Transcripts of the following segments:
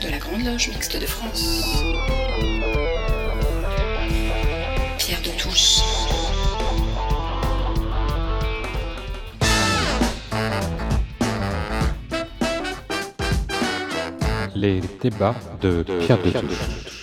de la Grande Loge Mixte de France. Pierre de Touche. Les débats de Pierre de Touche.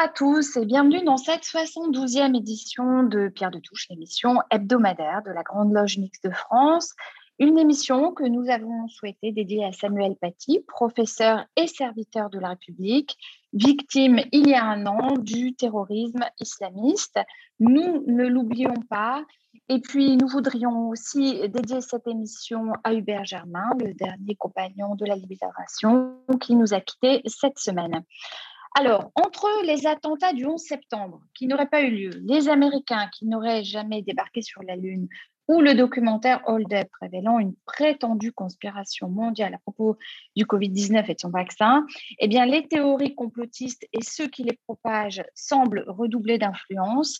À tous et bienvenue dans cette 72e édition de Pierre de Touche, l'émission hebdomadaire de la Grande Loge Mixte de France. Une émission que nous avons souhaité dédier à Samuel Paty, professeur et serviteur de la République, victime il y a un an du terrorisme islamiste. Nous ne l'oublions pas. Et puis, nous voudrions aussi dédier cette émission à Hubert Germain, le dernier compagnon de la libération qui nous a quittés cette semaine. Alors, entre les attentats du 11 septembre qui n'auraient pas eu lieu, les Américains qui n'auraient jamais débarqué sur la Lune, ou le documentaire Hold Up révélant une prétendue conspiration mondiale à propos du Covid-19 et de son vaccin, eh bien, les théories complotistes et ceux qui les propagent semblent redoubler d'influence.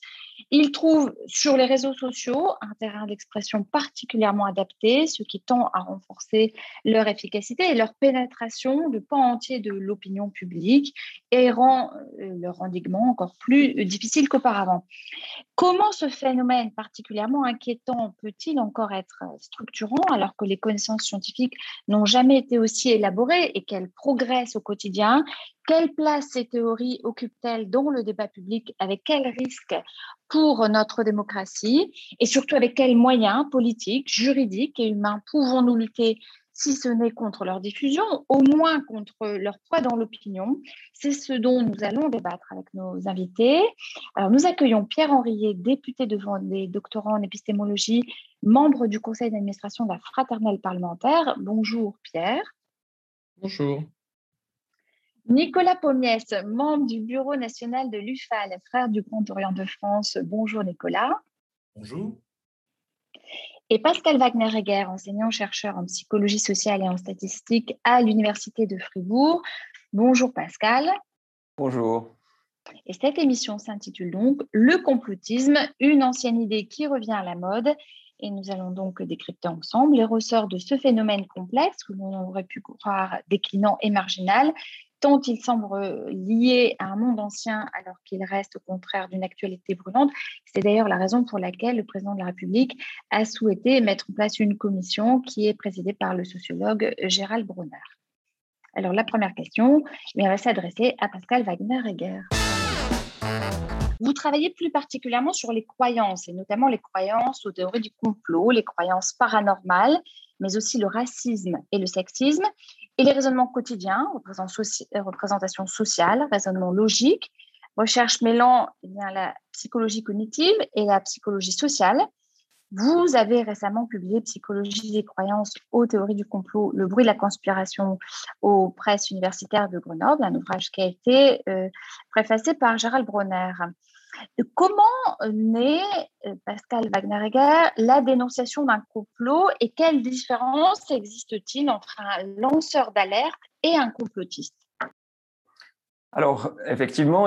Ils trouvent sur les réseaux sociaux un terrain d'expression particulièrement adapté, ce qui tend à renforcer leur efficacité et leur pénétration de pans entiers de l'opinion publique et rend euh, leur endiguement encore plus difficile qu'auparavant. Comment ce phénomène particulièrement inquiétant peut-il encore être structurant alors que les connaissances scientifiques n'ont jamais été aussi élaborées et qu'elles progressent au quotidien? Quelle place ces théories occupent-elles dans le débat public? Avec quels risques pour notre démocratie? Et surtout avec quels moyens politiques, juridiques et humains pouvons-nous lutter si ce n'est contre leur diffusion, au moins contre leur poids dans l'opinion. C'est ce dont nous allons débattre avec nos invités. Alors, nous accueillons Pierre Henriet, député de Vendée, doctorant en épistémologie, membre du conseil d'administration de la Fraternelle parlementaire. Bonjour Pierre. Bonjour. Nicolas Pommiès, membre du bureau national de l'UFAL, frère du Grand Orient de France. Bonjour Nicolas. Bonjour et Pascal Wagner-Heger, enseignant-chercheur en psychologie sociale et en statistique à l'Université de Fribourg. Bonjour Pascal. Bonjour. Et cette émission s'intitule donc Le complotisme, une ancienne idée qui revient à la mode. Et nous allons donc décrypter ensemble les ressorts de ce phénomène complexe que l'on aurait pu croire déclinant et marginal, tant il semble lié à un monde ancien alors qu'il reste au contraire d'une actualité brûlante. C'est d'ailleurs la raison pour laquelle le président de la République a souhaité mettre en place une commission qui est présidée par le sociologue Gérald Brunner. Alors la première question elle va s'adresser à Pascal Wagner-Heger. Vous travaillez plus particulièrement sur les croyances, et notamment les croyances aux théories du complot, les croyances paranormales, mais aussi le racisme et le sexisme. Et les raisonnements quotidiens, euh, représentation sociale, raisonnement logique, recherche mêlant eh la psychologie cognitive et la psychologie sociale. Vous avez récemment publié Psychologie des croyances aux théories du complot, le bruit de la conspiration aux presses universitaires de Grenoble, un ouvrage qui a été euh, préfacé par Gérald Bronner. Comment naît, euh, Pascal Wagner-Egger, la dénonciation d'un complot et quelle différence existe-t-il entre un lanceur d'alerte et un complotiste? Alors, effectivement,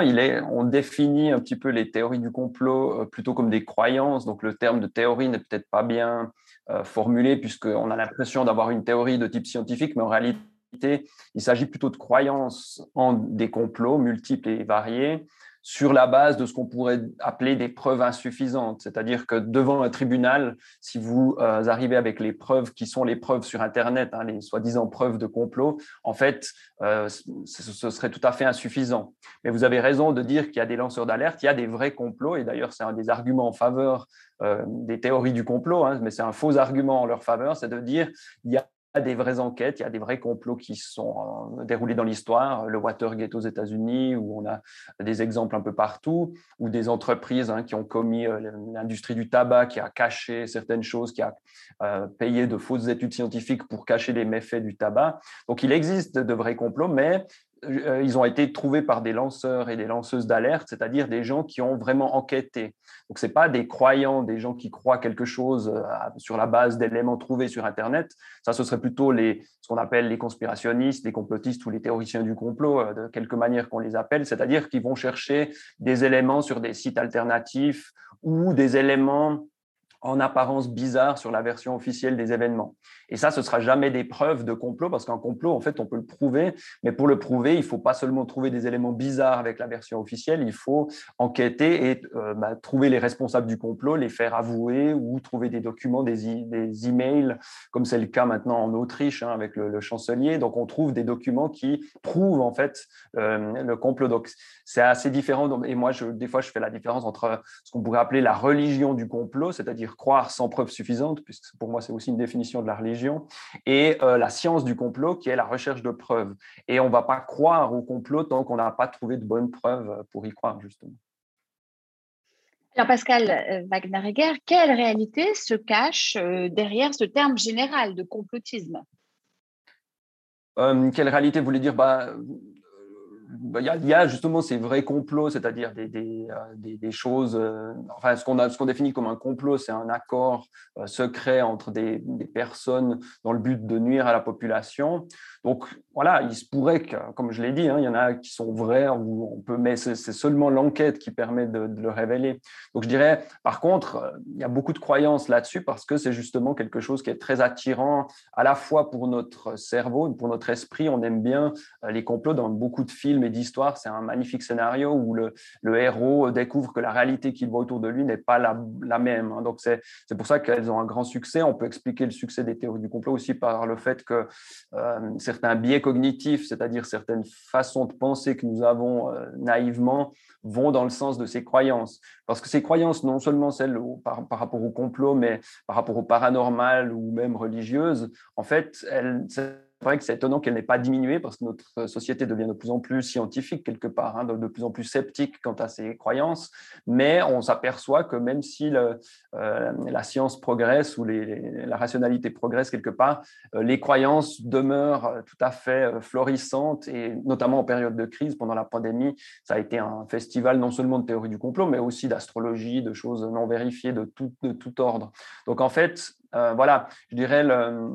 on définit un petit peu les théories du complot euh, plutôt comme des croyances. Donc, le terme de théorie n'est peut-être pas bien euh, formulé puisqu'on a l'impression d'avoir une théorie de type scientifique, mais en réalité, il s'agit plutôt de croyances en des complots multiples et variés sur la base de ce qu'on pourrait appeler des preuves insuffisantes. C'est-à-dire que devant un tribunal, si vous euh, arrivez avec les preuves qui sont les preuves sur Internet, hein, les soi-disant preuves de complot, en fait, euh, ce serait tout à fait insuffisant. Mais vous avez raison de dire qu'il y a des lanceurs d'alerte, il y a des vrais complots, et d'ailleurs, c'est un des arguments en faveur euh, des théories du complot, hein, mais c'est un faux argument en leur faveur, c'est de dire il y a a des vraies enquêtes, il y a des vrais complots qui sont euh, déroulés dans l'histoire, le Watergate aux États-Unis, où on a des exemples un peu partout, ou des entreprises hein, qui ont commis euh, l'industrie du tabac, qui a caché certaines choses, qui a euh, payé de fausses études scientifiques pour cacher les méfaits du tabac. Donc il existe de vrais complots, mais ils ont été trouvés par des lanceurs et des lanceuses d'alerte, c'est-à-dire des gens qui ont vraiment enquêté. Donc, ce n'est pas des croyants, des gens qui croient quelque chose euh, sur la base d'éléments trouvés sur Internet. Ça, ce serait plutôt les, ce qu'on appelle les conspirationnistes, les complotistes ou les théoriciens du complot, euh, de quelque manière qu'on les appelle, c'est-à-dire qu'ils vont chercher des éléments sur des sites alternatifs ou des éléments en apparence bizarre sur la version officielle des événements. Et ça, ce sera jamais des preuves de complot, parce qu'un complot, en fait, on peut le prouver, mais pour le prouver, il ne faut pas seulement trouver des éléments bizarres avec la version officielle, il faut enquêter et euh, bah, trouver les responsables du complot, les faire avouer ou trouver des documents, des, des emails, comme c'est le cas maintenant en Autriche hein, avec le, chancelier. Donc, on trouve des documents qui prouvent en fait euh, le complot. Donc, c'est assez différent. Et moi, des fois, je fais la différence entre ce qu'on pourrait appeler la religion du complot, c'est-à-dire croire sans preuve suffisante, puisque pour moi, c'est aussi une définition de la religion, et euh, la science du complot, qui est la recherche de preuves. Et on ne va pas croire au complot tant qu'on n'a pas trouvé de bonnes preuves pour y croire, justement. Alors Pascal euh, Wagner-Egger, quelle réalité se cache euh, derrière ce terme général de complotisme? Quelle réalité voulait dire? Bah, bah, il y, a justement ces vrais complots, c'est-à-dire des, des, euh, choses, euh, enfin ce qu'on qu'on définit comme un complot, c'est un accord euh, secret entre des, personnes dans le but de nuire à la population. Donc voilà, il se pourrait que, comme je l'ai dit, hein, il y en a qui sont vrais, on peut, mais c'est seulement l'enquête qui permet de, le révéler. Donc je dirais, par contre, il y a beaucoup de croyances là-dessus parce que c'est justement quelque chose qui est très attirant à la fois pour notre cerveau, pour notre esprit. On aime bien les complots dans beaucoup de films et d'histoires. C'est un magnifique scénario où le, héros découvre que la réalité qu'il voit autour de lui n'est pas la, même. Hein. Donc c'est pour ça qu'elles ont un grand succès. On peut expliquer le succès des théories du complot aussi par le fait que euh, certains biais cognitifs, c'est-à-dire certaines façons de penser que nous avons euh, naïvement, vont dans le sens de ces croyances. Parce que ces croyances, non seulement celles par, par, rapport au complot, mais par rapport au paranormal ou même religieuses, en fait, elles, vrai que c'est étonnant qu'elle n'ait pas diminué parce que notre société devient de plus en plus scientifique quelque part, hein, de, plus en plus sceptique quant à ses croyances, mais on s'aperçoit que même si euh, la science progresse ou la rationalité progresse quelque part, euh, les croyances demeurent tout à fait euh, florissantes et notamment en période de crise, pendant la pandémie, ça a été un festival non seulement de théorie du complot, mais aussi d'astrologie, de choses non vérifiées de tout, de tout ordre. Donc en fait, euh, voilà, je dirais, euh,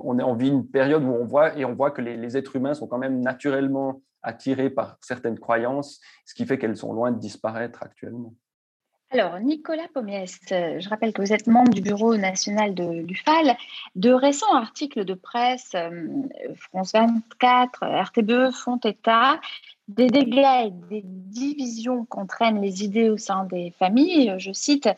on, on, vit une période où on voit et on voit que les, êtres humains sont quand même naturellement attirés par certaines croyances, ce qui fait qu'elles sont loin de disparaître actuellement. Alors, Nicolas Pommiès, je rappelle que vous êtes membre du Bureau national de l'UFAL. De récents articles de presse, euh, France 24, RTBE font état des dégâts et des divisions qu'entraînent les idées au sein des familles. Je cite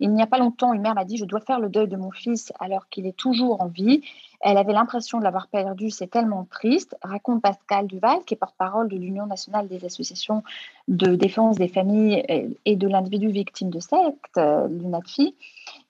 il n'y a pas longtemps, une mère m'a dit Je dois faire le deuil de mon fils alors qu'il est toujours en vie. Elle avait l'impression de l'avoir perdu, c'est tellement triste, raconte Pascal Duval, qui est porte-parole de l'Union nationale des associations de défense des familles et de l'individu victime de secte, l'UNATFI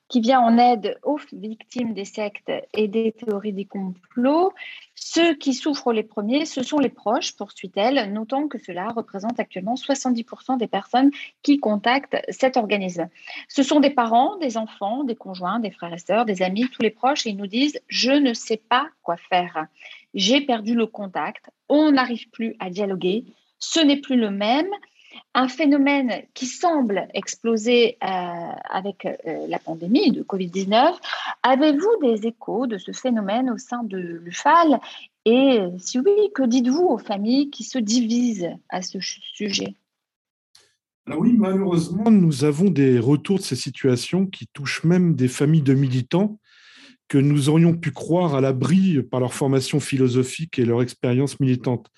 qui vient en aide aux victimes des sectes et des théories des complots. Ceux qui souffrent les premiers, ce sont les proches, poursuit-elle, notant que cela représente actuellement 70% des personnes qui contactent cet organisme. Ce sont des parents, des enfants, des conjoints, des frères et sœurs, des amis, tous les proches, et ils nous disent « je ne sais pas quoi faire, j'ai perdu le contact, on n'arrive plus à dialoguer, ce n'est plus le même » un phénomène qui semble exploser euh, avec euh, la pandémie de Covid-19. Avez-vous des échos de ce phénomène au sein de l'UFAL Et si oui, que dites-vous aux familles qui se divisent à ce sujet? Alors oui, malheureusement, nous avons des retours de ces situations qui touchent même des familles de militants que nous aurions pu croire à l'abri par leur formation philosophique et leur expérience militante.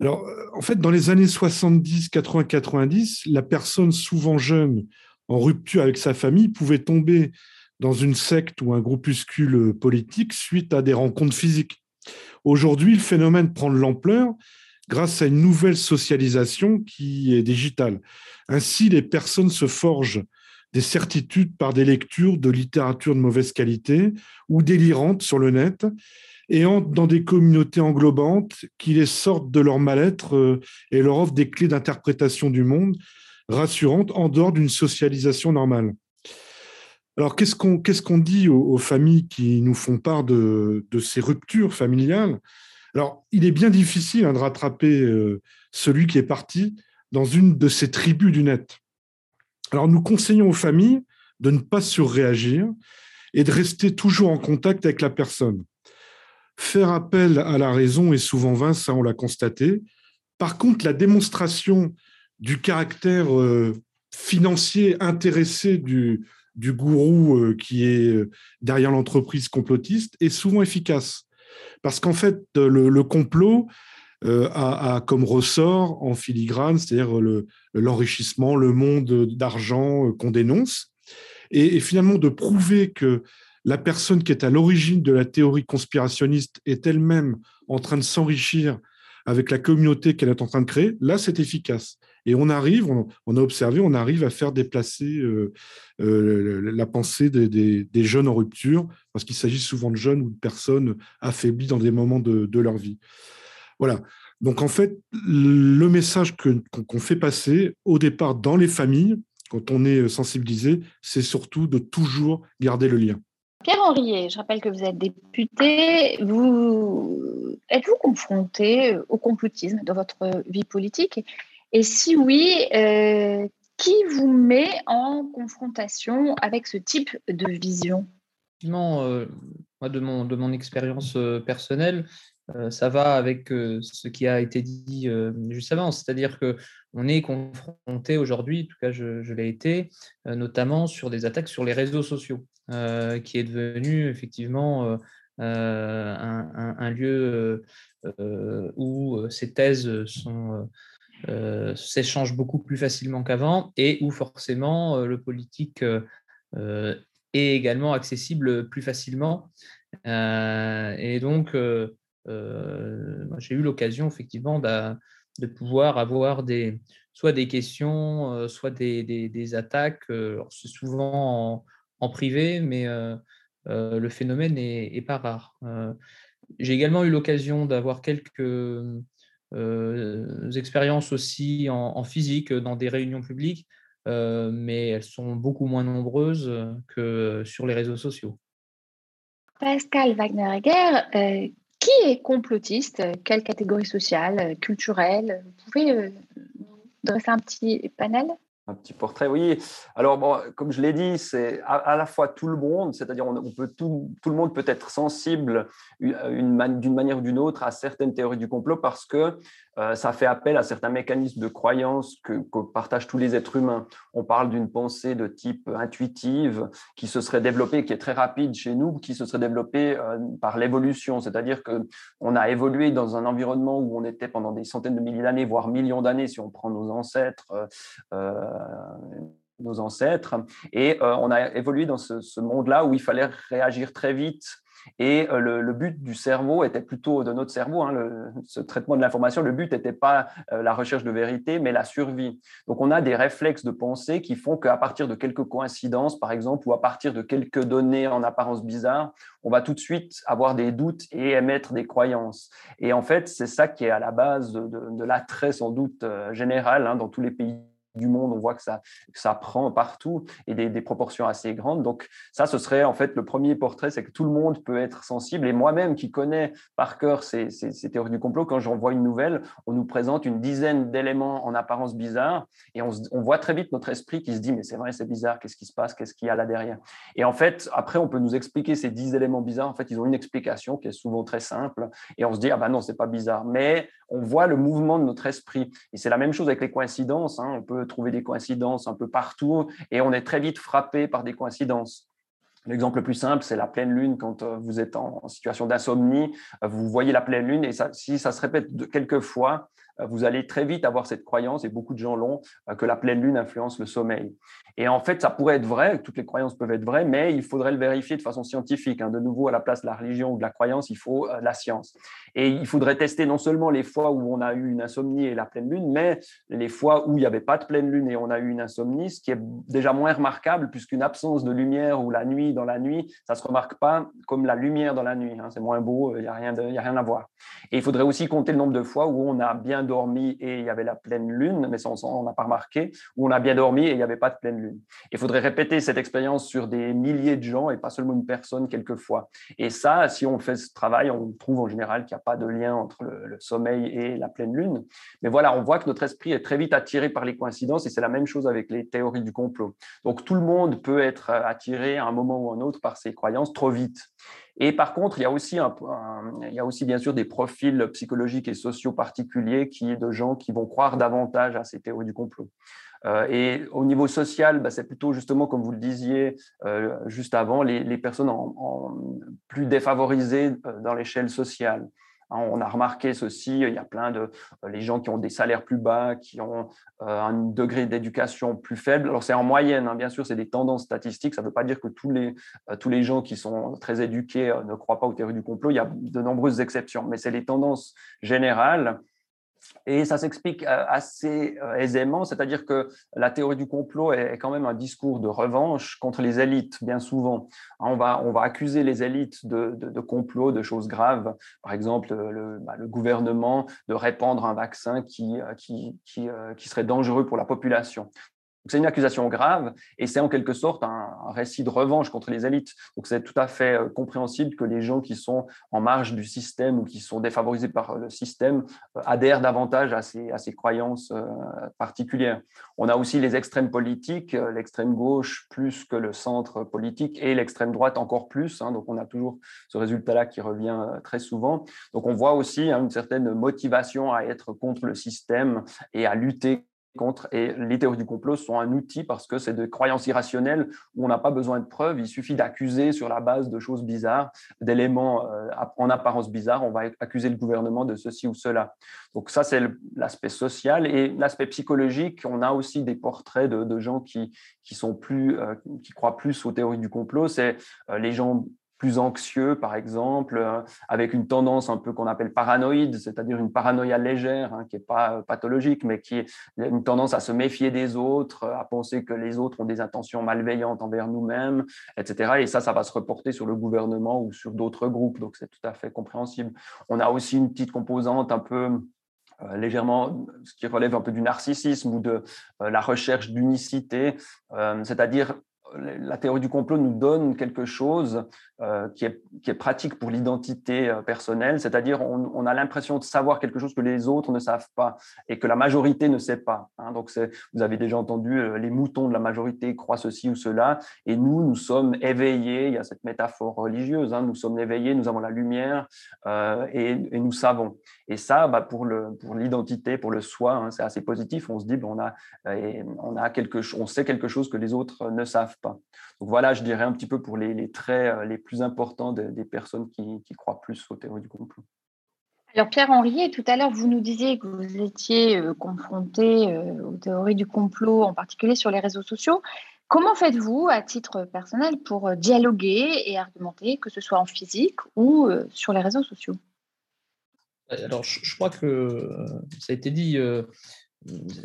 Alors, euh, en fait, dans les années 70, 80, 90, la personne souvent jeune, en rupture avec sa famille, pouvait tomber dans une secte ou un groupuscule politique suite à des rencontres physiques. Aujourd'hui, le phénomène prend de l'ampleur grâce à une nouvelle socialisation qui est digitale. Ainsi, les personnes se forgent des certitudes par des lectures de littérature de mauvaise qualité ou délirantes sur le net et entrent dans des communautés englobantes qui les sortent de leur mal-être euh, et leur offrent des clés d'interprétation du monde rassurantes en dehors d'une socialisation normale. Alors, qu'est-ce qu'on dit aux, familles qui nous font part de, de ces ruptures familiales? Alors, il est bien difficile hein, de rattraper euh, celui qui est parti dans une de ces tribus du net. Alors, nous conseillons aux familles de ne pas surréagir et de rester toujours en contact avec la personne. Faire appel à la raison est souvent vain, ça on l'a constaté. Par contre, la démonstration du caractère euh, financier intéressé du, du gourou qui est derrière l'entreprise complotiste est souvent efficace. Parce qu'en fait, le, complot a, comme ressort en filigrane, c'est-à-dire l'enrichissement, le, monde d'argent qu'on dénonce, et, finalement de prouver que la personne qui est à l'origine de la théorie conspirationniste est elle-même en train de s'enrichir avec la communauté qu'elle est en train de créer, là, c'est efficace. Et on arrive, on, a observé, on arrive à faire déplacer euh, euh, la pensée des, jeunes en rupture, parce qu'il s'agit souvent de jeunes ou de personnes affaiblies dans des moments de, leur vie. Voilà. Donc, en fait, le message qu'on fait passer au départ dans les familles, quand on est sensibilisé, c'est surtout de toujours garder le lien. Pierre Henriet, je rappelle que vous êtes député. Vous êtes-vous confronté au complotisme dans votre vie politique? Et si oui, euh, qui vous met en confrontation avec ce type de vision? Euh, moi, de mon, expérience euh, personnelle, ça va avec ce qui a été dit juste avant, c'est-à-dire que on est confronté aujourd'hui, en tout cas je, l'ai été, notamment sur des attaques sur les réseaux sociaux. Euh, qui est devenu effectivement euh, euh, un, lieu où ces thèses sont s'échangent beaucoup plus facilement qu'avant et où forcément le politique est également accessible plus facilement. et donc, j'ai eu l'occasion effectivement de, pouvoir avoir des, soit des questions, soit des, des, attaques. C'est souvent en, privé, mais euh, euh, le phénomène n'est pas rare. Euh, j'ai également eu l'occasion d'avoir quelques expériences aussi en, physique dans des réunions publiques, mais elles sont beaucoup moins nombreuses que sur les réseaux sociaux. Pascal Wagner-Egger, qui est complotiste? Quelle catégorie sociale, culturelle? Vous pouvez nous dresser un petit panel? Un petit portrait, oui. Alors, bon, comme je l'ai dit, c'est à, la fois tout le monde, c'est-à-dire on, peut tout, tout, le monde peut être sensible d'une manière ou d'une autre à certaines théories du complot parce que euh, ça fait appel à certains mécanismes de croyance que, partagent tous les êtres humains. On parle d'une pensée de type intuitive qui se serait développée, qui est très rapide chez nous, qui se serait développée euh, par l'évolution, c'est-à-dire que on a évolué dans un environnement où on était pendant des centaines de milliers d'années, voire millions d'années, si on prend nos ancêtres. Euh, nos ancêtres, et on a évolué dans ce monde-là où il fallait réagir très vite et euh, le, but du cerveau était plutôt de notre cerveau, hein, ce traitement de l'information, le but n'était pas euh, la recherche de vérité, mais la survie. Donc on a des réflexes de pensée qui font qu'à partir de quelques coïncidences, par exemple, ou à partir de quelques données en apparence bizarres, on va tout de suite avoir des doutes et émettre des croyances. Et en fait, c'est ça qui est à la base de, l'attrait sans doute euh, général hein, dans tous les pays du monde, on voit que ça, ça prend partout et des, proportions assez grandes. Donc ça, ce serait en fait le premier portrait, c'est que tout le monde peut être sensible. Et moi-même qui connais par cœur ces, théories du complot, quand j'en vois une nouvelle, on nous présente une dizaine d'éléments en apparence bizarres et on, voit très vite notre esprit qui se dit mais c'est vrai, c'est bizarre, qu'est-ce qui se passe, qu'est-ce qu'il y a là derrière? Et en fait, après, on peut nous expliquer ces dix éléments bizarres. En fait, ils ont une explication qui est souvent très simple et on se dit ah ben non, c'est pas bizarre. Mais on voit le mouvement de notre esprit. Et c'est la même chose avec les coïncidences. Hein. On peut trouver des coïncidences un peu partout et on est très vite frappé par des coïncidences. L'exemple le plus simple, c'est la pleine lune. Quand euh, vous êtes en situation d'insomnie, vous voyez la pleine lune et si ça se répète quelques fois, vous allez très vite avoir cette croyance, et beaucoup de gens l'ont, que la pleine lune influence le sommeil. Et en fait, ça pourrait être vrai, toutes les croyances peuvent être vraies, mais il faudrait le vérifier de façon scientifique. Hein. De nouveau, à la place de la religion ou de la croyance, il faut euh, la science. Et il faudrait tester non seulement les fois où on a eu une insomnie et la pleine lune, mais les fois où il n'y avait pas de pleine lune et on a eu une insomnie, ce qui est déjà moins remarquable, puisqu'une absence de lumière ou la nuit dans la nuit, ça ne se remarque pas comme la lumière dans la nuit. Hein. C'est moins beau, il n'y a, rien a rien à voir. Et il faudrait aussi compter le nombre de fois où on a bien dormi et il y avait la pleine lune, mais on n'a pas remarqué, où on a bien dormi et il n'y avait pas de pleine lune. Il faudrait répéter cette expérience sur des milliers de gens et pas seulement une personne quelquefois. Et ça, si on fait ce travail, on trouve en général qu'il n'y a pas de lien entre le, sommeil et la pleine lune. Mais voilà, on voit que notre esprit est très vite attiré par les coïncidences et c'est la même chose avec les théories du complot. Donc tout le monde peut être attiré à un moment ou à un autre par ses croyances trop vite. Et par contre, il y, a aussi il y a aussi bien sûr des profils psychologiques et sociaux particuliers qui, de gens qui vont croire davantage à ces théories du complot. Euh, et au niveau social, bah, c'est plutôt justement, comme vous le disiez euh, juste avant, les, personnes en, plus défavorisées euh, dans l'échelle sociale. Hein, on a remarqué ceci, il y a plein de les gens qui ont des salaires plus bas, qui ont un degré d'éducation plus faible. Alors c'est en moyenne, hein, bien sûr, c'est des tendances statistiques. Ça ne veut pas dire que tous les, tous les gens qui sont très éduqués ne croient pas aux théories du complot. Il y a de nombreuses exceptions, mais c'est les tendances générales. Et ça s'explique euh, assez euh, aisément, c'est-à-dire que la théorie du complot est quand même un discours de revanche contre les élites, bien souvent. Hein, on va, on va accuser les élites de, de, complot, de choses graves. Par exemple, le, bah, le, gouvernement de répandre un vaccin qui, euh, qui, qui, qui serait dangereux pour la population. C'est une accusation grave et c'est en quelque sorte un, récit de revanche contre les élites. Donc c'est tout à fait euh, compréhensible que les gens qui sont en marge du système ou qui sont défavorisés par le système euh, adhèrent davantage à ces, à ces croyances euh, particulières. On a aussi les extrêmes politiques, l'extrême gauche plus que le centre politique et l'extrême droite encore plus. Hein. donc on a toujours ce résultat-là qui revient très souvent. Donc on voit aussi hein, une certaine motivation à être contre le système et à lutter contre. Et les théories du complot sont un outil parce que c'est de croyances irrationnelles où on n'a pas besoin de preuves. Il suffit d'accuser sur la base de choses bizarres, d'éléments euh, en apparence bizarres. On va accuser le gouvernement de ceci ou cela. Donc ça, c'est l'aspect social. Et l'aspect psychologique, on a aussi des portraits de, gens qui, qui, sont plus, euh, qui croient plus aux théories du complot. C'est euh, les gens plus anxieux, par exemple, euh, avec une tendance un peu qu'on appelle paranoïde, c'est-à-dire une paranoïa légère, hein, qui n'est pas euh, pathologique, mais qui est une tendance à se méfier des autres, à penser que les autres ont des intentions malveillantes envers nous-mêmes, etc. Et ça, ça va se reporter sur le gouvernement ou sur d'autres groupes, donc c'est tout à fait compréhensible. On a aussi une petite composante un peu euh, légèrement ce qui relève un peu du narcissisme ou de la recherche d'unicité, c'est-à-dire la théorie du complot nous donne quelque chose euh, qui, est, pratique pour l'identité euh, personnelle, c'est-à-dire on, a l'impression de savoir quelque chose que les autres ne savent pas et que la majorité ne sait pas. Hein. Donc vous avez déjà entendu euh, les moutons de la majorité croient ceci ou cela, et nous, nous sommes éveillés, il y a cette métaphore religieuse, hein, nous sommes éveillés, nous avons la lumière et, nous savons. Et ça, bah, pour l'identité, pour, le soi, hein, c'est assez positif, on se dit, on, a, on, a quelque, on sait quelque chose que les autres ne savent pas. Donc voilà, je dirais un petit peu pour les, les traits les plus important des personnes qui, croient plus aux théories du complot. Alors Pierre-Henriet, tout à l'heure, vous nous disiez que vous étiez euh, confronté euh, aux théories du complot, en particulier sur les réseaux sociaux. Comment faites-vous, à titre personnel, pour euh, dialoguer et argumenter, que ce soit en physique ou sur les réseaux sociaux? Alors, je, crois que ça a été dit,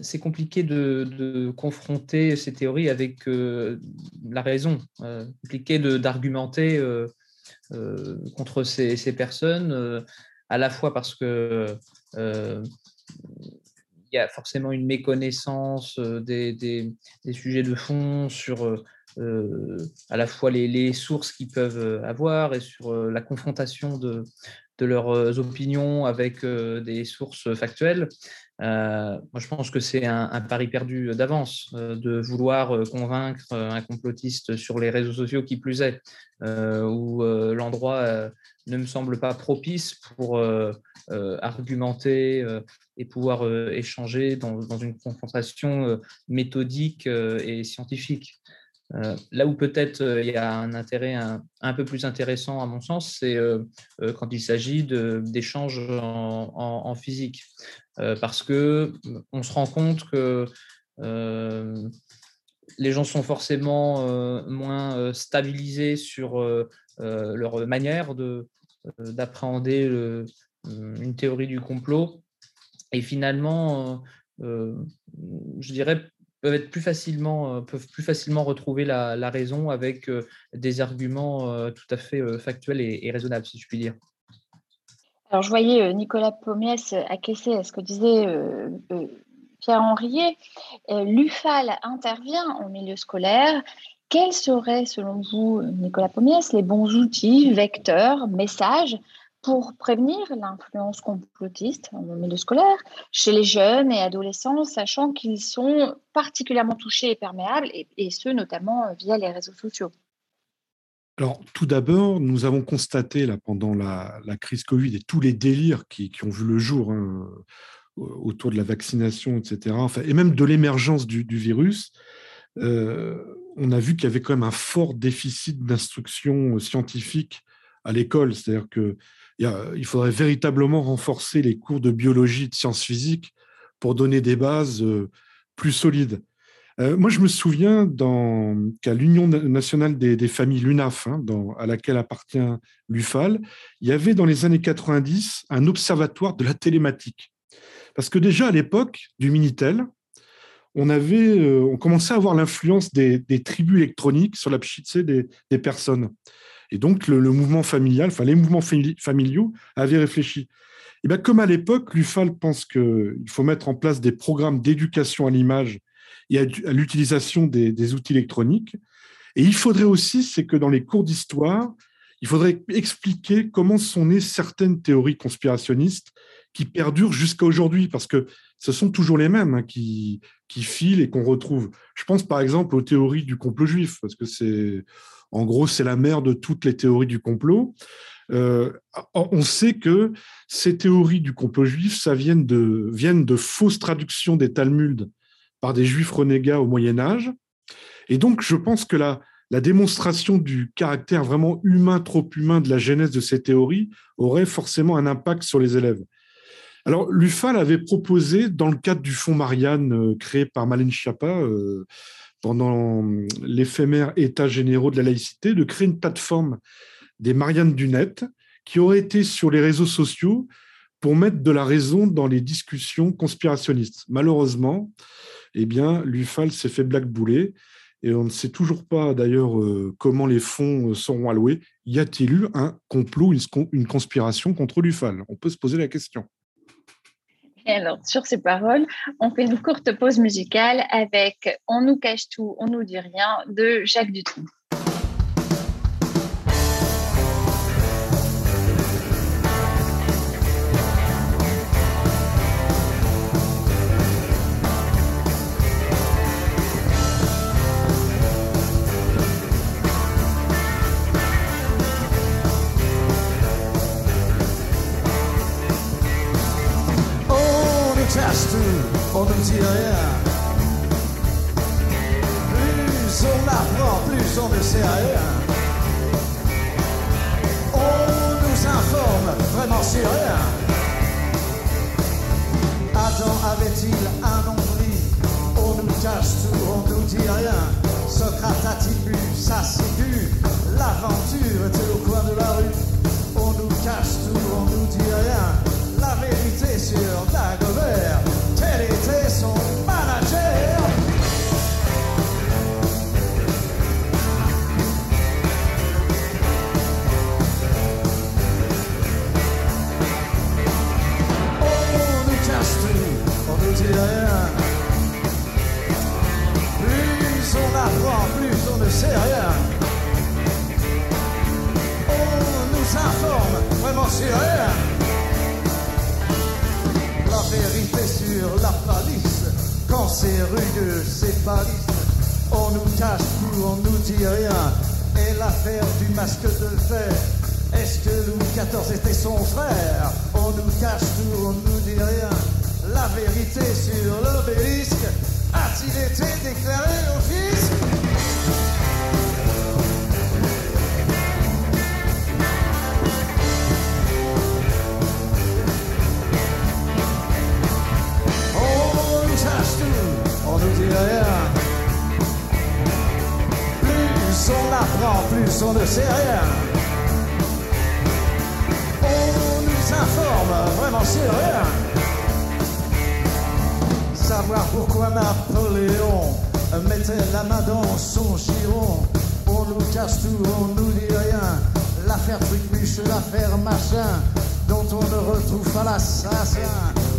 c'est compliqué de, confronter ces théories avec euh, la raison, euh, compliqué d'argumenter euh, contre ces, personnes, à la fois parce que il y a forcément une méconnaissance des, sujets de fond sur à la fois les, sources qu'ils peuvent avoir et sur la confrontation de, de leurs opinions avec des sources factuelles. Euh, moi, je pense que c'est un, pari perdu d'avance euh, de vouloir euh, convaincre un complotiste sur les réseaux sociaux, qui plus est, où l'endroit ne me semble pas propice pour argumenter et pouvoir échanger dans une confrontation méthodique et scientifique. Euh, là où peut-être euh, il y a un intérêt un, peu plus intéressant à mon sens, c'est euh, quand il s'agit d'échanges en, physique, parce que on se rend compte que les gens sont forcément moins stabilisés sur leur manière d'appréhender une théorie du complot, et finalement, je dirais peuvent être plus facilement, euh, peuvent plus facilement retrouver la, raison avec euh, des arguments euh, tout à fait factuels et, raisonnables, si je puis dire. Alors, je voyais Nicolas Pommiès acquiescer à ce que disait Pierre Henriet. L'UFAL intervient en milieu scolaire. Quels seraient, selon vous, Nicolas Pommiès, les bons outils, vecteurs, messages pour prévenir l'influence complotiste en milieu scolaire chez les jeunes et adolescents, sachant qu'ils sont particulièrement touchés et perméables, et, ce notamment via les réseaux sociaux Alors, tout d'abord, nous avons constaté là, pendant la, crise Covid et tous les délires qui, ont vu le jour hein, autour de la vaccination, etc., enfin, et même de l'émergence du, virus, euh, on a vu qu'il y avait quand même un fort déficit d'instruction scientifique à l'école. C'est-à-dire qu'il faudrait véritablement renforcer les cours de biologie, de sciences physiques pour donner des bases euh, plus solides. Euh, moi, je me souviens qu'à l'Union nationale des, familles l'UNAF, hein, à laquelle appartient l'UFAL, il y avait dans les années 90 un observatoire de la télématique. Parce que déjà à l'époque du Minitel, on, avait, euh, on commençait à avoir l'influence des, tribus électroniques sur la psyché des, personnes. Et donc, le, mouvement familial, enfin, les mouvements familiaux avaient réfléchi. Et bien, comme à l'époque, l'UFAL pense qu'il faut mettre en place des programmes d'éducation à l'image et à, l'utilisation des, outils électroniques. Et il faudrait aussi, c'est que dans les cours d'histoire, il faudrait expliquer comment sont nées certaines théories conspirationnistes qui perdurent jusqu'à aujourd'hui, parce que ce sont toujours les mêmes hein, qui, qui filent et qu'on retrouve. Je pense par exemple aux théories du complot juif, parce que c'est, en gros, c'est la mère de toutes les théories du complot. Euh, on sait que ces théories du complot juif, ça vient de, viennent de fausses traductions des Talmuds par des juifs renégats au Moyen Âge. Et donc, je pense que la, la démonstration du caractère vraiment humain, trop humain de la genèse de ces théories aurait forcément un impact sur les élèves. Alors, l'UFAL avait proposé, dans le cadre du fonds Marianne euh, créé par Malène Schiappa euh, pendant l'éphémère État généraux de la laïcité, de créer une plateforme des Mariannes du net qui aurait été sur les réseaux sociaux pour mettre de la raison dans les discussions conspirationnistes. Malheureusement, eh bien, l'UFAL s'est fait blackbouler et on ne sait toujours pas d'ailleurs euh, comment les fonds euh, seront alloués. Y a-t-il eu un complot, une conspiration contre l'UFAL? On peut se poser la question. Et alors, sur ces paroles, on fait une courte pause musicale avec On nous cache tout, on nous dit rien de Jacques Dutronc. 14 était son frère. On nous cache tout, on nous dit rien. La vérité sur l'obélisque a-t-il été déclaré au fisc? On nous cache tout, on nous dit rien. Plus on apprend, plus on ne sait rien. On nous informe vraiment rien. Savoir pourquoi Napoléon mettait la main dans son giron. On nous cache tout, on nous dit rien. L'affaire Trucmuche, l'affaire machin, dont on ne retrouve pas l'assassin.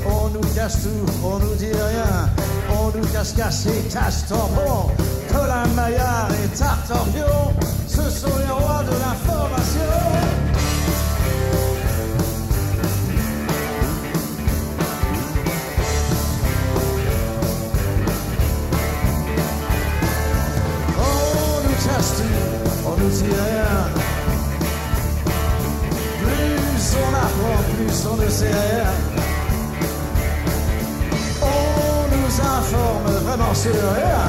On nous cache tout, on nous dit rien. On nous cache caché, cache tampon. Colin Maillard et Tartampion, ce sont les rois de l'information. On nous informe vraiment sur rien.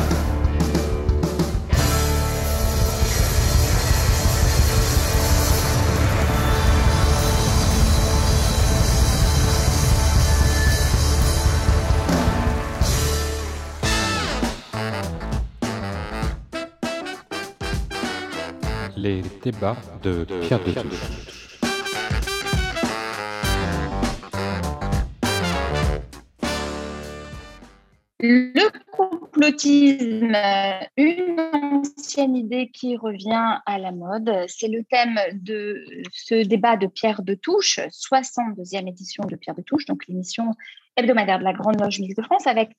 Les débats de Pierre de Touche. Une ancienne idée qui revient à la mode, c'est le thème de ce débat de Pierre de Touche, 62e édition de Pierre de Touche, donc l'émission hebdomadaire de la Grande Loge Mixte de France, avec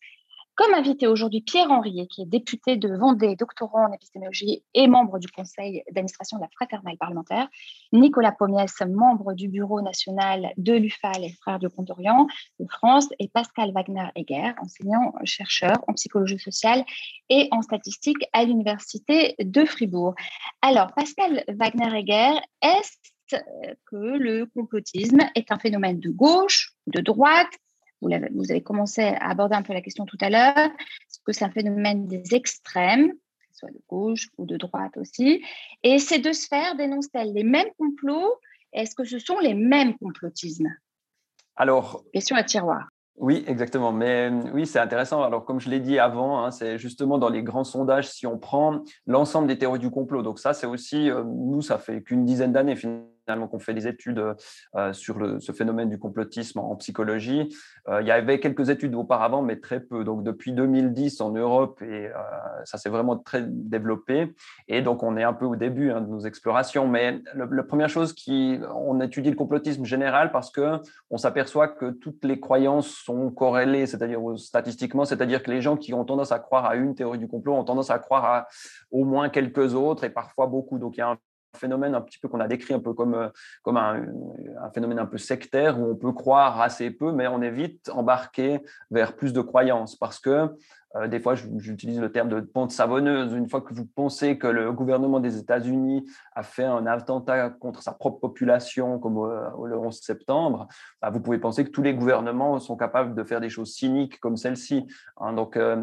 comme invité aujourd'hui Pierre Henriet, qui est député de Vendée, doctorant en épistémologie et membre du conseil d'administration de la Fraternelle parlementaire, Nicolas Pommiès, membre du bureau national de l'UFA, les Frères du Comte-Orient de France, et Pascal Wagner-Heger, enseignant-chercheur en psychologie sociale et en statistique à l'Université de Fribourg. Alors, Pascal Wagner-Heger, est-ce que le complotisme est un phénomène de gauche, de droite, vous avez, vous avez, commencé à aborder un peu la question tout à l'heure. Est-ce que c'est un phénomène des extrêmes, soit de gauche ou de droite aussi? Et ces deux sphères dénoncent-elles les mêmes complots? Est-ce que ce sont les mêmes complotismes? Alors. Question à tiroir. Oui, exactement. Mais oui, c'est intéressant. Alors, comme je l'ai dit avant, hein, c'est justement dans les grands sondages, si on prend l'ensemble des théories du complot. Donc ça, c'est aussi, euh, nous, ça fait qu'une dizaine d'années finalement qu'on fait des études euh, sur ce phénomène du complotisme en, psychologie. Euh, il y avait quelques études auparavant, mais très peu. Donc depuis 2010 en Europe, et euh, ça s'est vraiment très développé. Et donc on est un peu au début hein, de nos explorations. Mais la première chose qui, on étudie le complotisme général parce que on s'aperçoit que toutes les croyances sont corrélées, c'est-à-dire statistiquement, c'est-à-dire que les gens qui ont tendance à croire à une théorie du complot ont tendance à croire à au moins quelques autres et parfois beaucoup. Donc il y a un phénomène un petit peu qu'on a décrit un peu comme, euh, comme un, un, phénomène un peu sectaire où on peut croire assez peu, mais on est vite embarqué vers plus de croyances. Parce que euh, des fois, j'utilise le terme de pente savonneuse. Une fois que vous pensez que le gouvernement des États-Unis a fait un attentat contre sa propre population, comme le 11 septembre, bah, vous pouvez penser que tous les gouvernements sont capables de faire des choses cyniques comme celle-ci. Hein. donc, euh,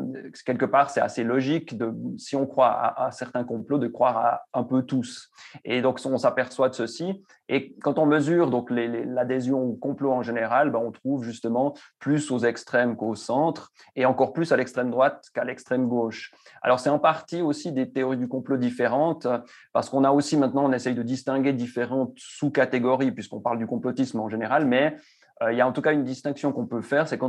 quelque part, c'est assez logique, de, si on croit à, certains complots, de croire à un peu tous. Et donc, on s'aperçoit de ceci. Et quand on mesure l'adhésion au complot en général, bah, on trouve justement plus aux extrêmes qu'au centre, et encore plus à l'extrême droite qu'à l'extrême gauche. Alors c'est en partie aussi des théories du complot différentes, parce qu'on a aussi maintenant, on essaye de distinguer différentes sous-catégories, puisqu'on parle du complotisme en général, mais euh, il y a en tout cas une distinction qu'on peut faire, c'est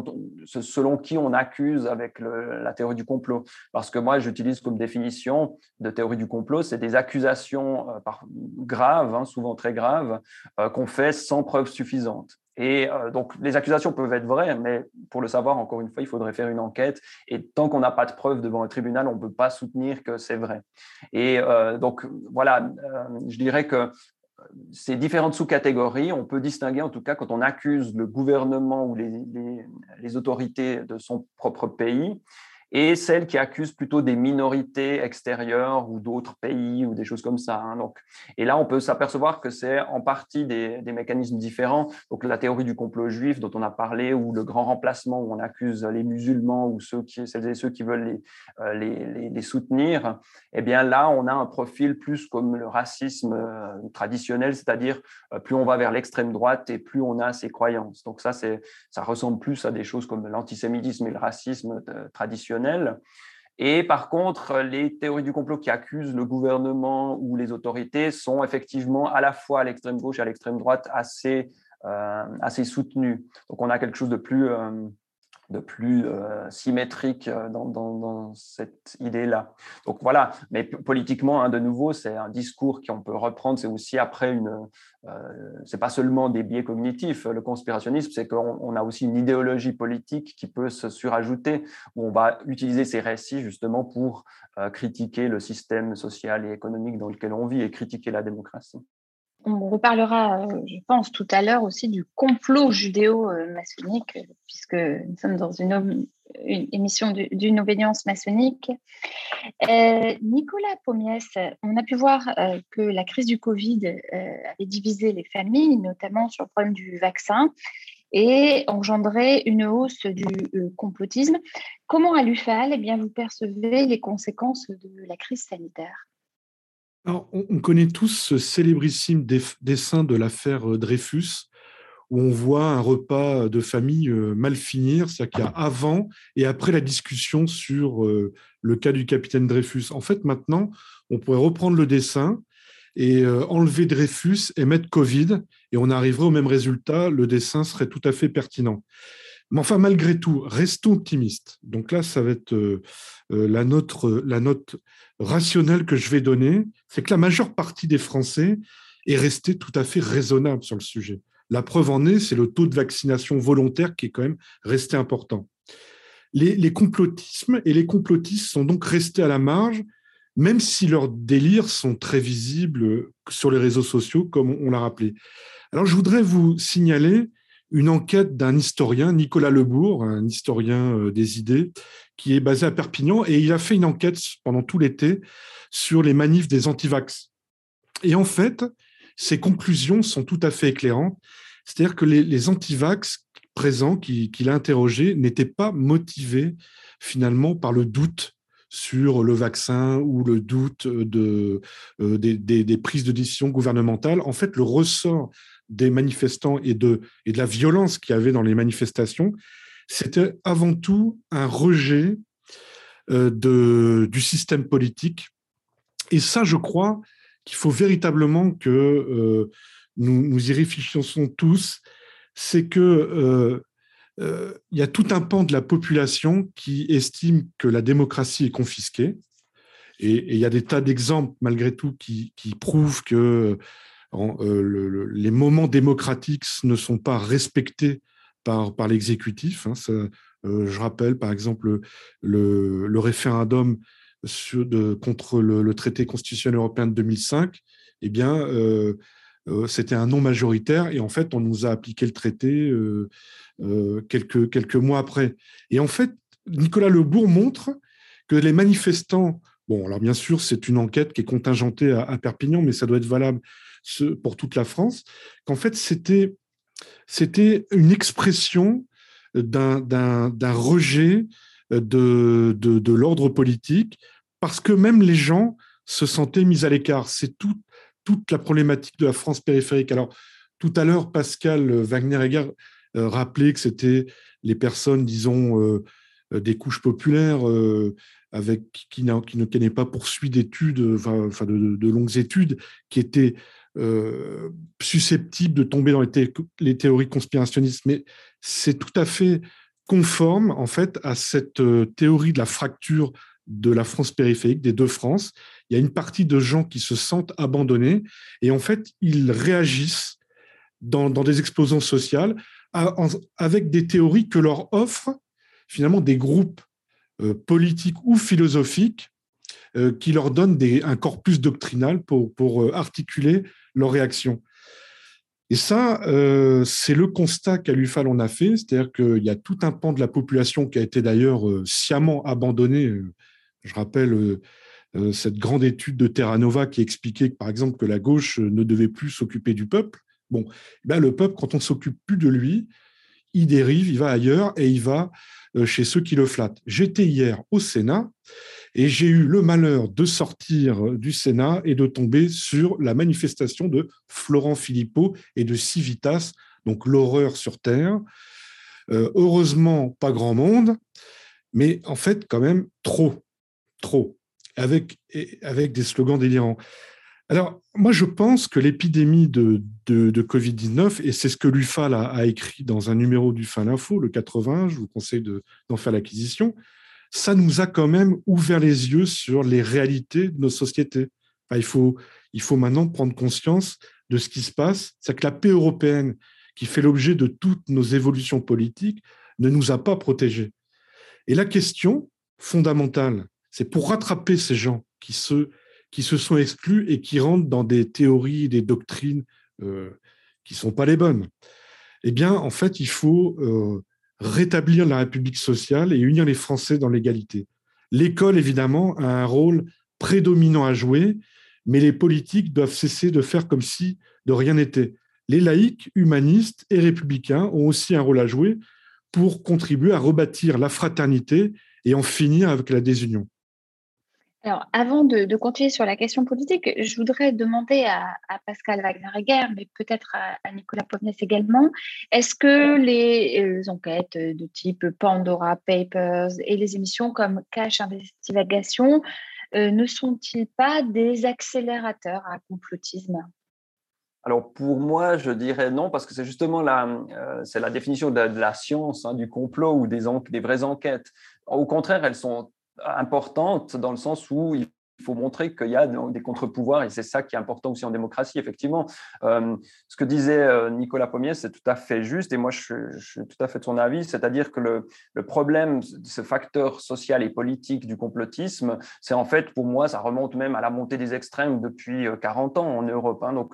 selon qui on accuse avec la théorie du complot. Parce que moi, j'utilise comme définition de théorie du complot, c'est des accusations euh, graves, hein, souvent très graves, euh, qu'on fait sans preuve suffisante. Et euh, donc, les accusations peuvent être vraies, mais pour le savoir, encore une fois, il faudrait faire une enquête. Et tant qu'on n'a pas de preuves devant un tribunal, on ne peut pas soutenir que c'est vrai. Et euh, donc, voilà, euh, je dirais que ces différentes sous-catégories, on peut distinguer en tout cas quand on accuse le gouvernement ou les, autorités de son propre pays et celles qui accusent plutôt des minorités extérieures ou d'autres pays ou des choses comme ça. Hein. Donc, et là, on peut s'apercevoir que c'est en partie des, mécanismes différents. Donc, la théorie du complot juif dont on a parlé, ou le grand remplacement où on accuse les musulmans ou ceux celles et ceux qui veulent les, euh, les, les, soutenir, eh bien là, on a un profil plus comme le racisme euh, traditionnel, c'est-à-dire euh, plus on va vers l'extrême droite et plus on a ses croyances. Donc ça, ça ressemble plus à des choses comme l'antisémitisme et le racisme traditionnel et par contre, les théories du complot qui accusent le gouvernement ou les autorités sont effectivement à la fois à l'extrême gauche et à l'extrême droite assez, euh, assez soutenues. Donc on a quelque chose de plus... Euh, de plus euh, symétrique euh, dans, cette idée-là. Donc voilà, mais politiquement, hein, de nouveau, c'est un discours qu'on peut reprendre. C'est aussi après une, euh, c'est pas seulement des biais cognitifs. Le conspirationnisme, c'est qu'on on a aussi une idéologie politique qui peut se surajouter, où on va utiliser ces récits justement pour euh, critiquer le système social et économique dans lequel on vit et critiquer la démocratie. On reparlera, euh, je pense, tout à l'heure aussi du complot judéo-maçonnique, puisque nous sommes dans une, émission d'une obédience maçonnique. Euh, Nicolas Pommiès, on a pu voir euh, que la crise du Covid euh, avait divisé les familles, notamment sur le problème du vaccin. et engendrer une hausse du euh, complotisme. Comment à l'UFAL eh vous percevez les conséquences de la crise sanitaire? On, on, connaît tous ce célébrissime dessin de l'affaire euh, Dreyfus, où on voit un repas de famille euh, mal finir, c'est-à-dire qu'il y a avant et après la discussion sur le cas du capitaine Dreyfus. En fait, maintenant, on pourrait reprendre le dessin et enlever Dreyfus et mettre Covid, et on arriverait au même résultat, le dessin serait tout à fait pertinent. Mais enfin, malgré tout, restons optimistes. Donc là, ça va être euh, euh, la, note, la note rationnelle que je vais donner, c'est que la majeure partie des Français est restée tout à fait raisonnable sur le sujet. La preuve en est, c'est le taux de vaccination volontaire qui est quand même resté important. Les, les complotismes et les complotistes sont donc restés à la marge, même si leurs délires sont très visibles sur les réseaux sociaux, comme on l'a rappelé. Alors, je voudrais vous signaler une enquête d'un historien, Nicolas Lebourg, un historien euh, des idées, qui est basé à Perpignan, et il a fait une enquête pendant tout l'été sur les manifs des antivax. Et en fait, ses conclusions sont tout à fait éclairantes. C'est-à-dire que les, antivax présents qu'il a interrogés n'étaient pas motivés finalement par le doute sur le vaccin ou le doute euh, des, des, prises de décision gouvernementales. En fait, le ressort des manifestants et de, et de la violence qu'il y avait dans les manifestations, c'était avant tout un rejet euh, de, du système politique. Et ça, je crois qu'il faut véritablement que euh, nous, y réfléchissons tous, c'est que euh, y a tout un pan de la population qui estime que la démocratie est confisquée. Et, il y a des tas d'exemples, malgré tout, qui, qui prouvent que euh, les moments démocratiques ne sont pas respectés par, l'exécutif. Hein, euh, je rappelle par exemple le, référendum contre le, traité constitutionnel européen de 2005. Eh bien, euh, c'était un non majoritaire et en fait, on nous a appliqué le traité quelques, mois après. Et en fait, Nicolas Lebourg montre que les manifestants, bon, alors bien sûr, c'est une enquête qui est contingentée à Perpignan, mais ça doit être valable pour toute la France, qu'en fait, c'était, c'était une expression d'un, rejet de, de, l'ordre politique, parce que même les gens se sentaient mis à l'écart. C'est tout, toute la problématique de la France périphérique. Alors, tout à l'heure, Pascal Wagner-Egger euh, rappelait que c'était les personnes, disons, euh, des couches populaires euh, avec, qui, qui ne tenaient pas poursuivi d'études, enfin, de, de, longues études, qui étaient euh, susceptible de tomber dans les, théories conspirationnistes, mais c'est tout à fait conforme en fait à cette euh, théorie de la fracture de la France périphérique, des deux France. Il y a une partie de gens qui se sentent abandonnés et en fait ils réagissent dans, des explosions sociales avec des théories que leur offrent finalement des groupes euh, politiques ou philosophiques qui leur donnent des, un corpus doctrinal pour, pour articuler leur réaction. Et ça, euh, c'est le constat qu'à l'UFAL on a fait, c'est-à-dire qu'il y a tout un pan de la population qui a été d'ailleurs euh, sciemment abandonné. Euh, je rappelle cette grande étude de Terra Nova qui expliquait, par exemple, que la gauche ne devait plus s'occuper du peuple. Bon, ben le peuple, quand on s'occupe plus de lui, il dérive, il va ailleurs et il va chez ceux qui le flattent. J'étais hier au Sénat et j'ai eu le malheur de sortir du Sénat et de tomber sur la manifestation de Florent Philippot et de Civitas, donc l'horreur sur Terre. Euh, heureusement, pas grand monde, mais en fait, quand même, trop, trop, avec, avec des slogans délirants. Alors, moi, je pense que l'épidémie de, de, Covid-19, et c'est ce que l'UFAL a, écrit dans un numéro du Fin Info, le 80, je vous conseille d'en faire l'acquisition, ça nous a quand même ouvert les yeux sur les réalités de nos sociétés. il, faut, il faut maintenant prendre conscience de ce qui se passe. C'est que la paix européenne, qui fait l'objet de toutes nos évolutions politiques, ne nous a pas protégés. Et la question fondamentale, c'est pour rattraper ces gens qui se, qui se sont exclus et qui rentrent dans des théories, des doctrines euh, qui ne sont pas les bonnes. Eh bien, en fait, il faut euh, rétablir la République sociale et unir les Français dans l'égalité. L'école, évidemment, a un rôle prédominant à jouer, mais les politiques doivent cesser de faire comme si de rien n'était. les laïcs, humanistes et républicains ont aussi un rôle à jouer pour contribuer à rebâtir la fraternité et en finir avec la désunion. Alors, avant de, continuer sur la question politique, je voudrais demander à, Pascal Wagner-Egger, mais peut-être à, Nicolas Povnes également, est-ce que les, euh, enquêtes de type Pandora Papers et les émissions comme Cash Investigation euh, ne sont-ils pas des accélérateurs à complotisme? Alors pour moi, je dirais non, parce que c'est justement la, euh, la définition de, la science, hein, du complot ou des, des vraies enquêtes. Au contraire, elles sont importantes dans le sens où il il faut montrer qu'il y a des contre-pouvoirs et c'est ça qui est important aussi en démocratie, effectivement. Euh, ce que disait euh, Nicolas Pommier, c'est tout à fait juste et moi je, suis tout à fait de son avis, c'est-à-dire que le, le, problème ce facteur social et politique du complotisme, c'est en fait pour moi, ça remonte même à la montée des extrêmes depuis 40 euh, ans en Europe. Hein. donc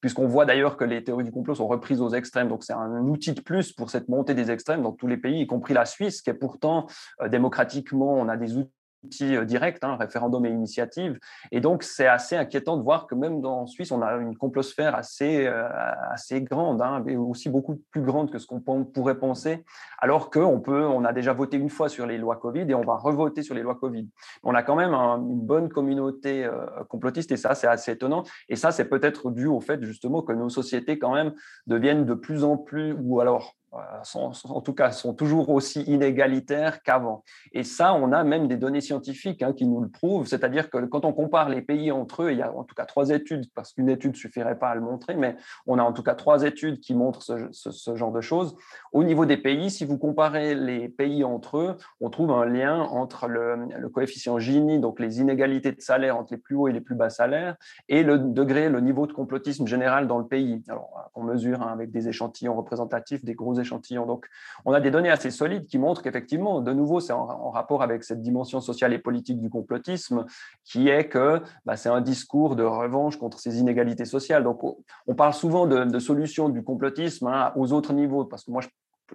puisqu'on voit d'ailleurs que les théories du complot sont reprises aux extrêmes, donc c'est un outil de plus pour cette montée des extrêmes dans tous les pays, y compris la Suisse, qui est pourtant démocratiquement, on a des outils direct, hein, référendum et initiative. Et donc, c'est assez inquiétant de voir que même en Suisse, on a une complosphère assez, euh, assez grande, hein, mais aussi beaucoup plus grande que ce qu'on pourrait penser, alors qu'on peut, on a déjà voté une fois sur les lois Covid et on va revoter sur les lois Covid. On a quand même une bonne communauté euh, complotiste et ça, c'est assez étonnant. Et ça, c'est peut-être dû au fait justement que nos sociétés quand même deviennent de plus en plus, ou alors en tout cas, sont toujours aussi inégalitaires qu'avant. Et ça, on a même des données scientifiques hein, qui nous le prouvent. C'est-à-dire que quand on compare les pays entre eux, il y a en tout cas trois études, parce qu'une étude ne suffirait pas à le montrer, mais on a en tout cas trois études qui montrent ce, genre de choses. Au niveau des pays, si vous comparez les pays entre eux, on trouve un lien entre le, coefficient Gini, donc les inégalités de salaire entre les plus hauts et les plus bas salaires, et le degré, le niveau de complotisme général dans le pays. Alors, on mesure hein, avec des échantillons représentatifs, des gros échantillons. Donc, on a des données assez solides qui montrent qu'effectivement, de nouveau, c'est en, rapport avec cette dimension sociale et politique du complotisme, qui est que bah, c'est un discours de revanche contre ces inégalités sociales. Donc, on parle souvent de, solutions du complotisme hein, aux autres niveaux, parce que moi,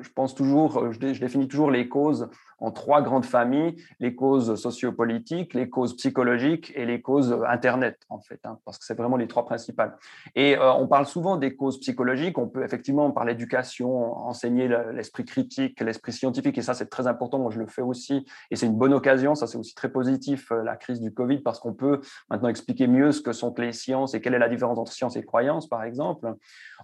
je pense toujours, je, définis toujours les causes en trois grandes familles, les causes sociopolitiques, les causes psychologiques et les causes Internet, en fait, hein, parce que c'est vraiment les trois principales. Et euh, on parle souvent des causes psychologiques, on peut effectivement par l'éducation enseigner l'esprit critique, l'esprit scientifique, et ça c'est très important, moi je le fais aussi, et c'est une bonne occasion, ça c'est aussi très positif, euh, la crise du Covid, parce qu'on peut maintenant expliquer mieux ce que sont les sciences et quelle est la différence entre science et croyance, par exemple.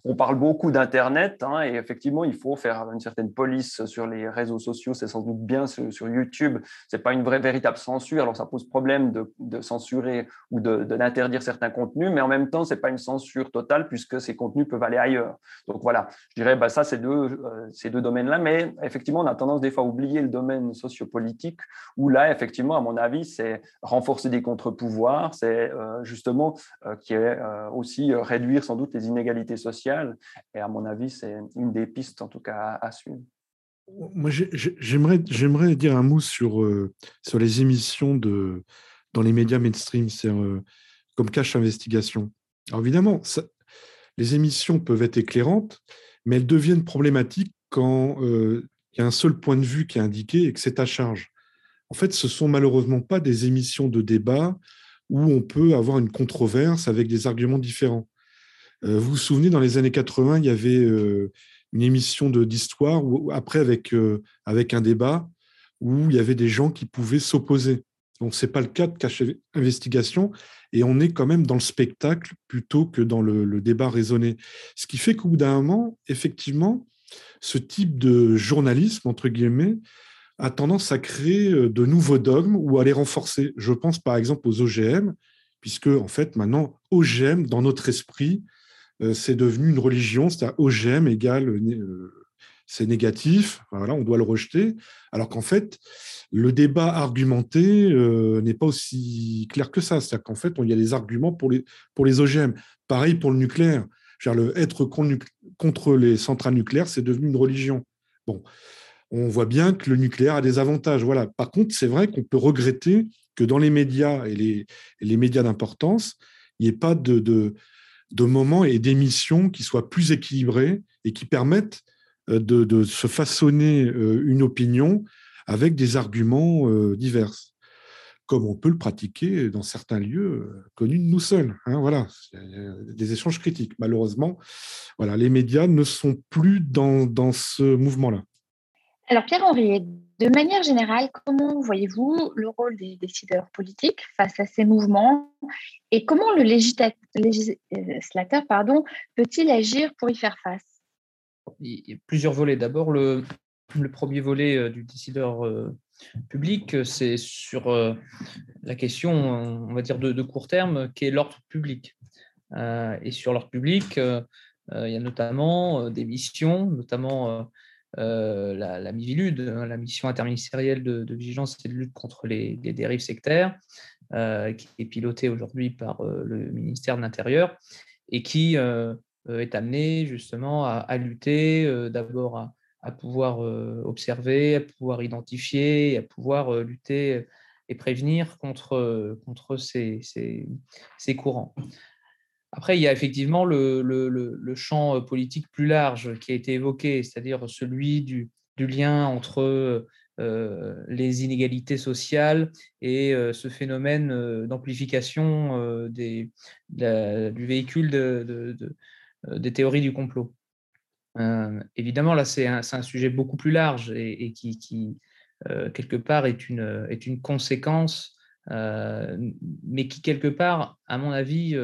On parle beaucoup d'Internet, hein, et effectivement, il faut faire une certaine police sur les réseaux sociaux, c'est sans doute bien sur, YouTube. Ce n'est pas une vraie, véritable censure, alors ça pose problème de, censurer ou d'interdire certains contenus, mais en même temps, ce n'est pas une censure totale puisque ces contenus peuvent aller ailleurs. Donc voilà, je dirais, bah, ça, c'est deux, euh, ces deux domaines-là, mais effectivement, on a tendance des fois à oublier le domaine sociopolitique, où là, effectivement, à mon avis, c'est renforcer des contre-pouvoirs, c'est euh, justement euh, qui est aussi réduire sans doute les inégalités sociales, et à mon avis, c'est une des pistes, en tout cas, à Moi, j'aimerais, j'aimerais dire un mot sur, euh, sur les émissions de, dans les médias mainstream, c'est euh, comme Cache Investigation. Alors évidemment, les émissions peuvent être éclairantes, mais elles deviennent problématiques quand euh, il y a un seul point de vue qui est indiqué et que c'est à charge. En fait, ce sont malheureusement pas des émissions de débat où on peut avoir une controverse avec des arguments différents. vous vous souvenez, dans les années 80, il y avait une émission d'histoire, après avec, euh, avec un débat, où il y avait des gens qui pouvaient s'opposer. Donc, ce n'est pas le cas de cache investigation, et on est quand même dans le spectacle plutôt que dans le, débat raisonné. Ce qui fait qu'au bout d'un moment, effectivement, ce type de journalisme, entre guillemets, a tendance à créer euh, de nouveaux dogmes ou à les renforcer. Je pense par exemple aux OGM, puisque en fait maintenant, OGM, dans notre esprit, c'est devenu une religion, c'est-à-dire OGM égale euh, c'est négatif, voilà, on doit le rejeter, alors qu'en fait, le débat argumenté euh, n'est pas aussi clair que ça. C'est-à-dire qu'en fait, il y a des arguments pour les, pour les OGM. Pareil pour le nucléaire. le, être contre les centrales nucléaires, c'est devenu une religion. Bon, on voit bien que le nucléaire a des avantages. Voilà. Par contre, c'est vrai qu'on peut regretter que dans les médias et les, les médias d'importance, il n'y ait pas de moments et d'émissions qui soient plus équilibrés et qui permettent euh, de, se façonner euh, une opinion avec des arguments euh, divers. comme on peut le pratiquer dans certains lieux connus de nous seuls. Hein, voilà, des échanges critiques. Malheureusement, voilà, les médias ne sont plus dans, dans ce mouvement-là. Alors Pierre-Henri, de manière générale, comment voyez-vous le rôle des décideurs politiques face à ces mouvements et comment le législateur pardon, peut-il agir pour y faire face? Il y a plusieurs volets. D'abord, le, premier volet euh, du décideur euh, public, c'est sur euh, la question, on va dire, de, court terme, qui est l'ordre public. Et sur l'ordre public, il y a notamment des missions, notamment euh, la, la, hein, la mission interministérielle de, vigilance et de lutte contre les, dérives sectaires, euh, qui est pilotée aujourd'hui par euh, le ministère de l'Intérieur et qui est amenée justement à, lutter d'abord à, pouvoir observer, à pouvoir identifier, à pouvoir lutter et prévenir contre, ces courants. Après, il y a effectivement le, champ euh, politique plus large qui a été évoqué, c'est-à-dire celui du, lien entre euh, les inégalités sociales et euh, ce phénomène d'amplification du véhicule des théories du complot. évidemment, là, c'est un, sujet beaucoup plus large et, qui, quelque part, est une, conséquence, mais qui, quelque part, à mon avis,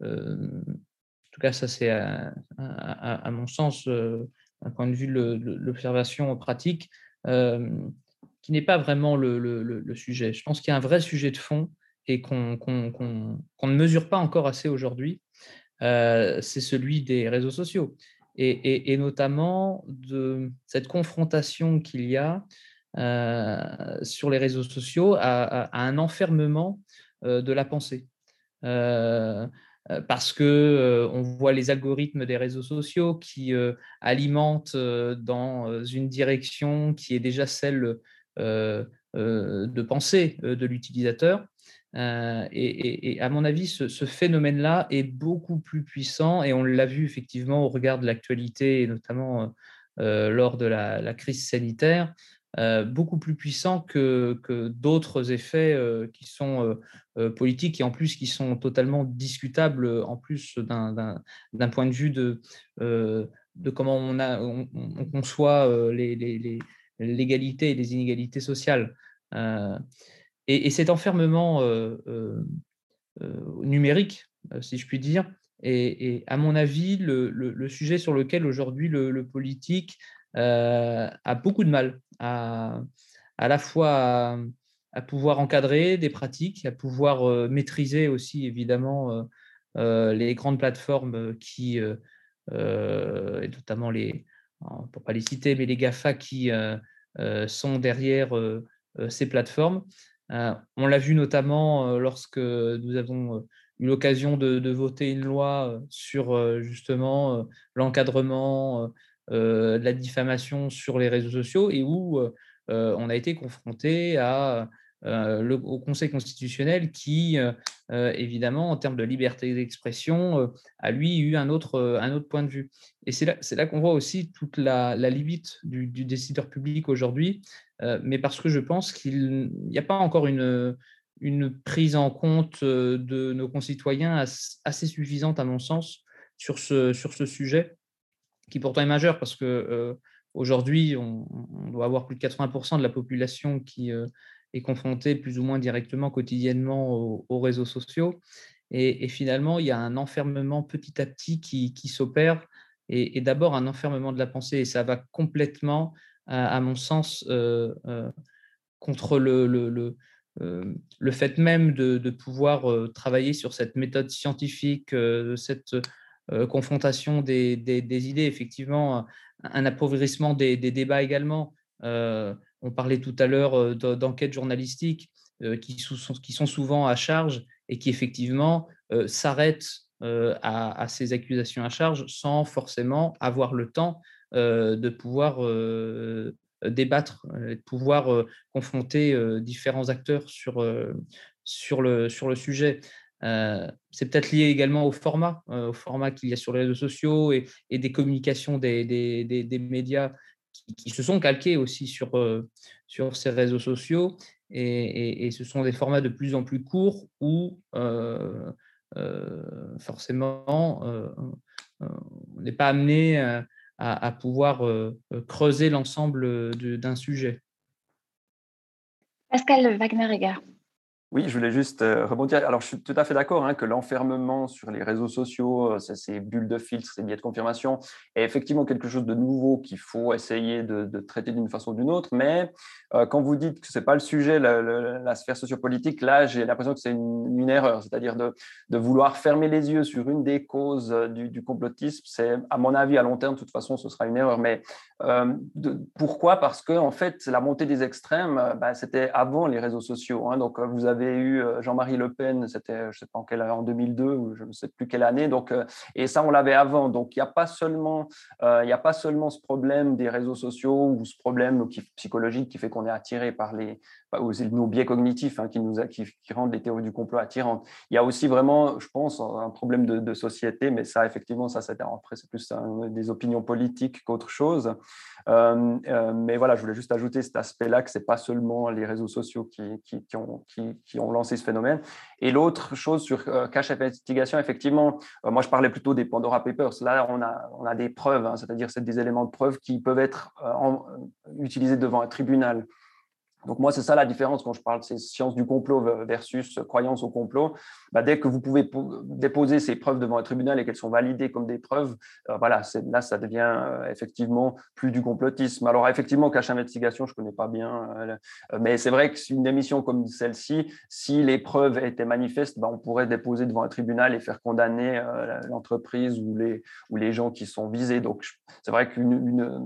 en tout cas, ça c'est à, mon sens, euh, un point de vue de l'observation pratique, qui n'est pas vraiment le, sujet. Je pense qu'il y a un vrai sujet de fond et qu'on ne mesure pas encore assez aujourd'hui, c'est celui des réseaux sociaux. Et, notamment de cette confrontation qu'il y a sur les réseaux sociaux à, un enfermement de la pensée. Euh, parce que euh, on voit les algorithmes des réseaux sociaux qui euh, alimentent dans une direction qui est déjà celle de pensée de l'utilisateur. Et, à mon avis, ce, phénomène-là est beaucoup plus puissant et on l'a vu effectivement au regard de l'actualité et notamment lors de la, crise sanitaire. Euh, beaucoup plus puissant que, d'autres effets euh, qui sont euh, politiques et en plus qui sont totalement discutables en plus d'un point de vue de, comment on, conçoit l'égalité les, et les inégalités sociales. Et, cet enfermement numérique, si je puis dire, est, à mon avis le, sujet sur lequel aujourd'hui le, politique a beaucoup de mal à, à la fois à, pouvoir encadrer des pratiques, à pouvoir euh, maîtriser aussi évidemment euh, les grandes plateformes qui, et notamment les, pour pas les citer, mais les GAFA qui sont derrière ces plateformes. on l'a vu notamment lorsque nous avons eu l'occasion de, voter une loi sur justement l'encadrement euh, de la diffamation sur les réseaux sociaux et où euh, euh, on a été confronté au Conseil constitutionnel qui, évidemment, en termes de liberté d'expression, a lui eu un autre, un autre point de vue. Et c'est là, là qu'on voit aussi toute la, limite du, décideur public aujourd'hui, mais parce que je pense qu'il n'y a pas encore une, une prise en compte de nos concitoyens assez suffisante, à mon sens, sur ce, sur ce sujet qui pourtant est majeur parce que euh, aujourd'hui, on, doit avoir plus de 80% de la population qui euh, est confrontée plus ou moins directement, quotidiennement aux, réseaux sociaux. Et, finalement, il y a un enfermement petit à petit qui, s'opère, et, d'abord un enfermement de la pensée, et ça va complètement, à, mon sens, euh, contre le, le, fait même de, pouvoir travailler sur cette méthode scientifique, cette confrontation des, idées, effectivement, un appauvrissement des, débats également. Euh, on parlait tout à l'heure euh, d'enquêtes journalistiques qui, sont, souvent à charge et qui effectivement s'arrêtent à, ces accusations à charge sans forcément avoir le temps de pouvoir débattre, de pouvoir confronter différents acteurs sur, sur, le, sur le sujet. Euh, c'est peut-être lié également au format, euh, au format qu'il y a sur les réseaux sociaux et, des communications des, médias qui, se sont calqués aussi sur, euh, ces réseaux sociaux et, ce sont des formats de plus en plus courts où forcément on n'est pas amené à, pouvoir creuser l'ensemble d'un sujet. Pascal Wagner-Egger. Oui, je voulais juste euh, rebondir. Alors, je suis tout à fait d'accord hein, que l'enfermement sur les réseaux sociaux, euh, ces bulles de filtre, ces biais de confirmation, est effectivement quelque chose de nouveau qu'il faut essayer de, traiter d'une façon ou d'une autre. Mais euh, quand vous dites que ce n'est pas le sujet, la, sphère sociopolitique, là, j'ai l'impression que c'est une, erreur. C'est-à-dire de, vouloir fermer les yeux sur une des causes du, complotisme, c'est, à mon avis, à long terme, de toute façon, ce sera une erreur. Mais pourquoi? Parce que, en fait, la montée des extrêmes, bah, c'était avant les réseaux sociaux. Hein. donc, vous avez avait eu euh, Jean-Marie Le Pen, c'était je sais pas en quelle en 2002 ou je ne sais plus quelle année. Donc euh, et ça on l'avait avant. Donc il n'y a pas seulement euh, il y a pas seulement ce problème des réseaux sociaux ou ce problème psychologique qui fait qu'on est attiré par les nos biais cognitifs hein, qui rendent les théories du complot attirantes. Il y a aussi vraiment, je pense, un problème de, société, mais ça effectivement ça c'est après c'est plus des opinions politiques qu'autre chose. mais voilà, je voulais juste ajouter cet aspect-là que c'est pas seulement les réseaux sociaux qui, ont, lancé ce phénomène. Et l'autre chose sur euh, cache investigation, effectivement, euh, moi je parlais plutôt des Pandora Papers. Là, on a, des preuves, hein, c'est-à-dire c'est des éléments de preuve qui peuvent être euh, utilisés devant un tribunal. Donc moi, c'est ça la différence quand je parle de ces sciences du complot versus croyances au complot. Bah, dès que vous pouvez déposer ces preuves devant un tribunal et qu'elles sont validées comme des preuves, euh, voilà, là, ça devient euh, effectivement plus du complotisme. Alors effectivement, cache investigation, je ne connais pas bien, euh, mais c'est vrai que une émission comme celle-ci, si les preuves étaient manifestes, bah, on pourrait déposer devant un tribunal et faire condamner l'entreprise ou les, ou les gens qui sont visés. Donc c'est vrai que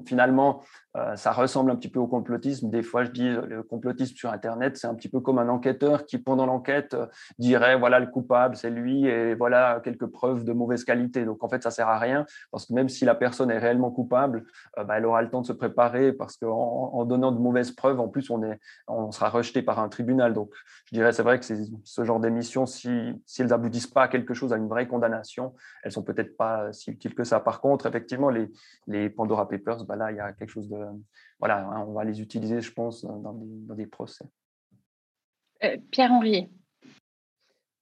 finalement, euh, ça ressemble un petit peu au complotisme. Des fois, je dis complotisme sur Internet, c'est un petit peu comme un enquêteur qui, pendant l'enquête, euh, dirait voilà le coupable, c'est lui, et voilà quelques preuves de mauvaise qualité. Donc, en fait, ça sert à rien parce que même si la personne est réellement coupable, euh, bah, elle aura le temps de se préparer parce qu'en en donnant de mauvaises preuves, en plus, on, est, on sera rejeté par un tribunal. Donc, je dirais, c'est vrai que ce genre d'émissions, si, si elles n'aboutissent pas à quelque chose, à une vraie condamnation, elles sont peut-être pas si utiles que ça. Par contre, effectivement, les, les Pandora Papers, bah, là, il y a quelque chose de voilà, hein, on va les utiliser, je pense, dans des, procès. Euh, Pierre-Henri.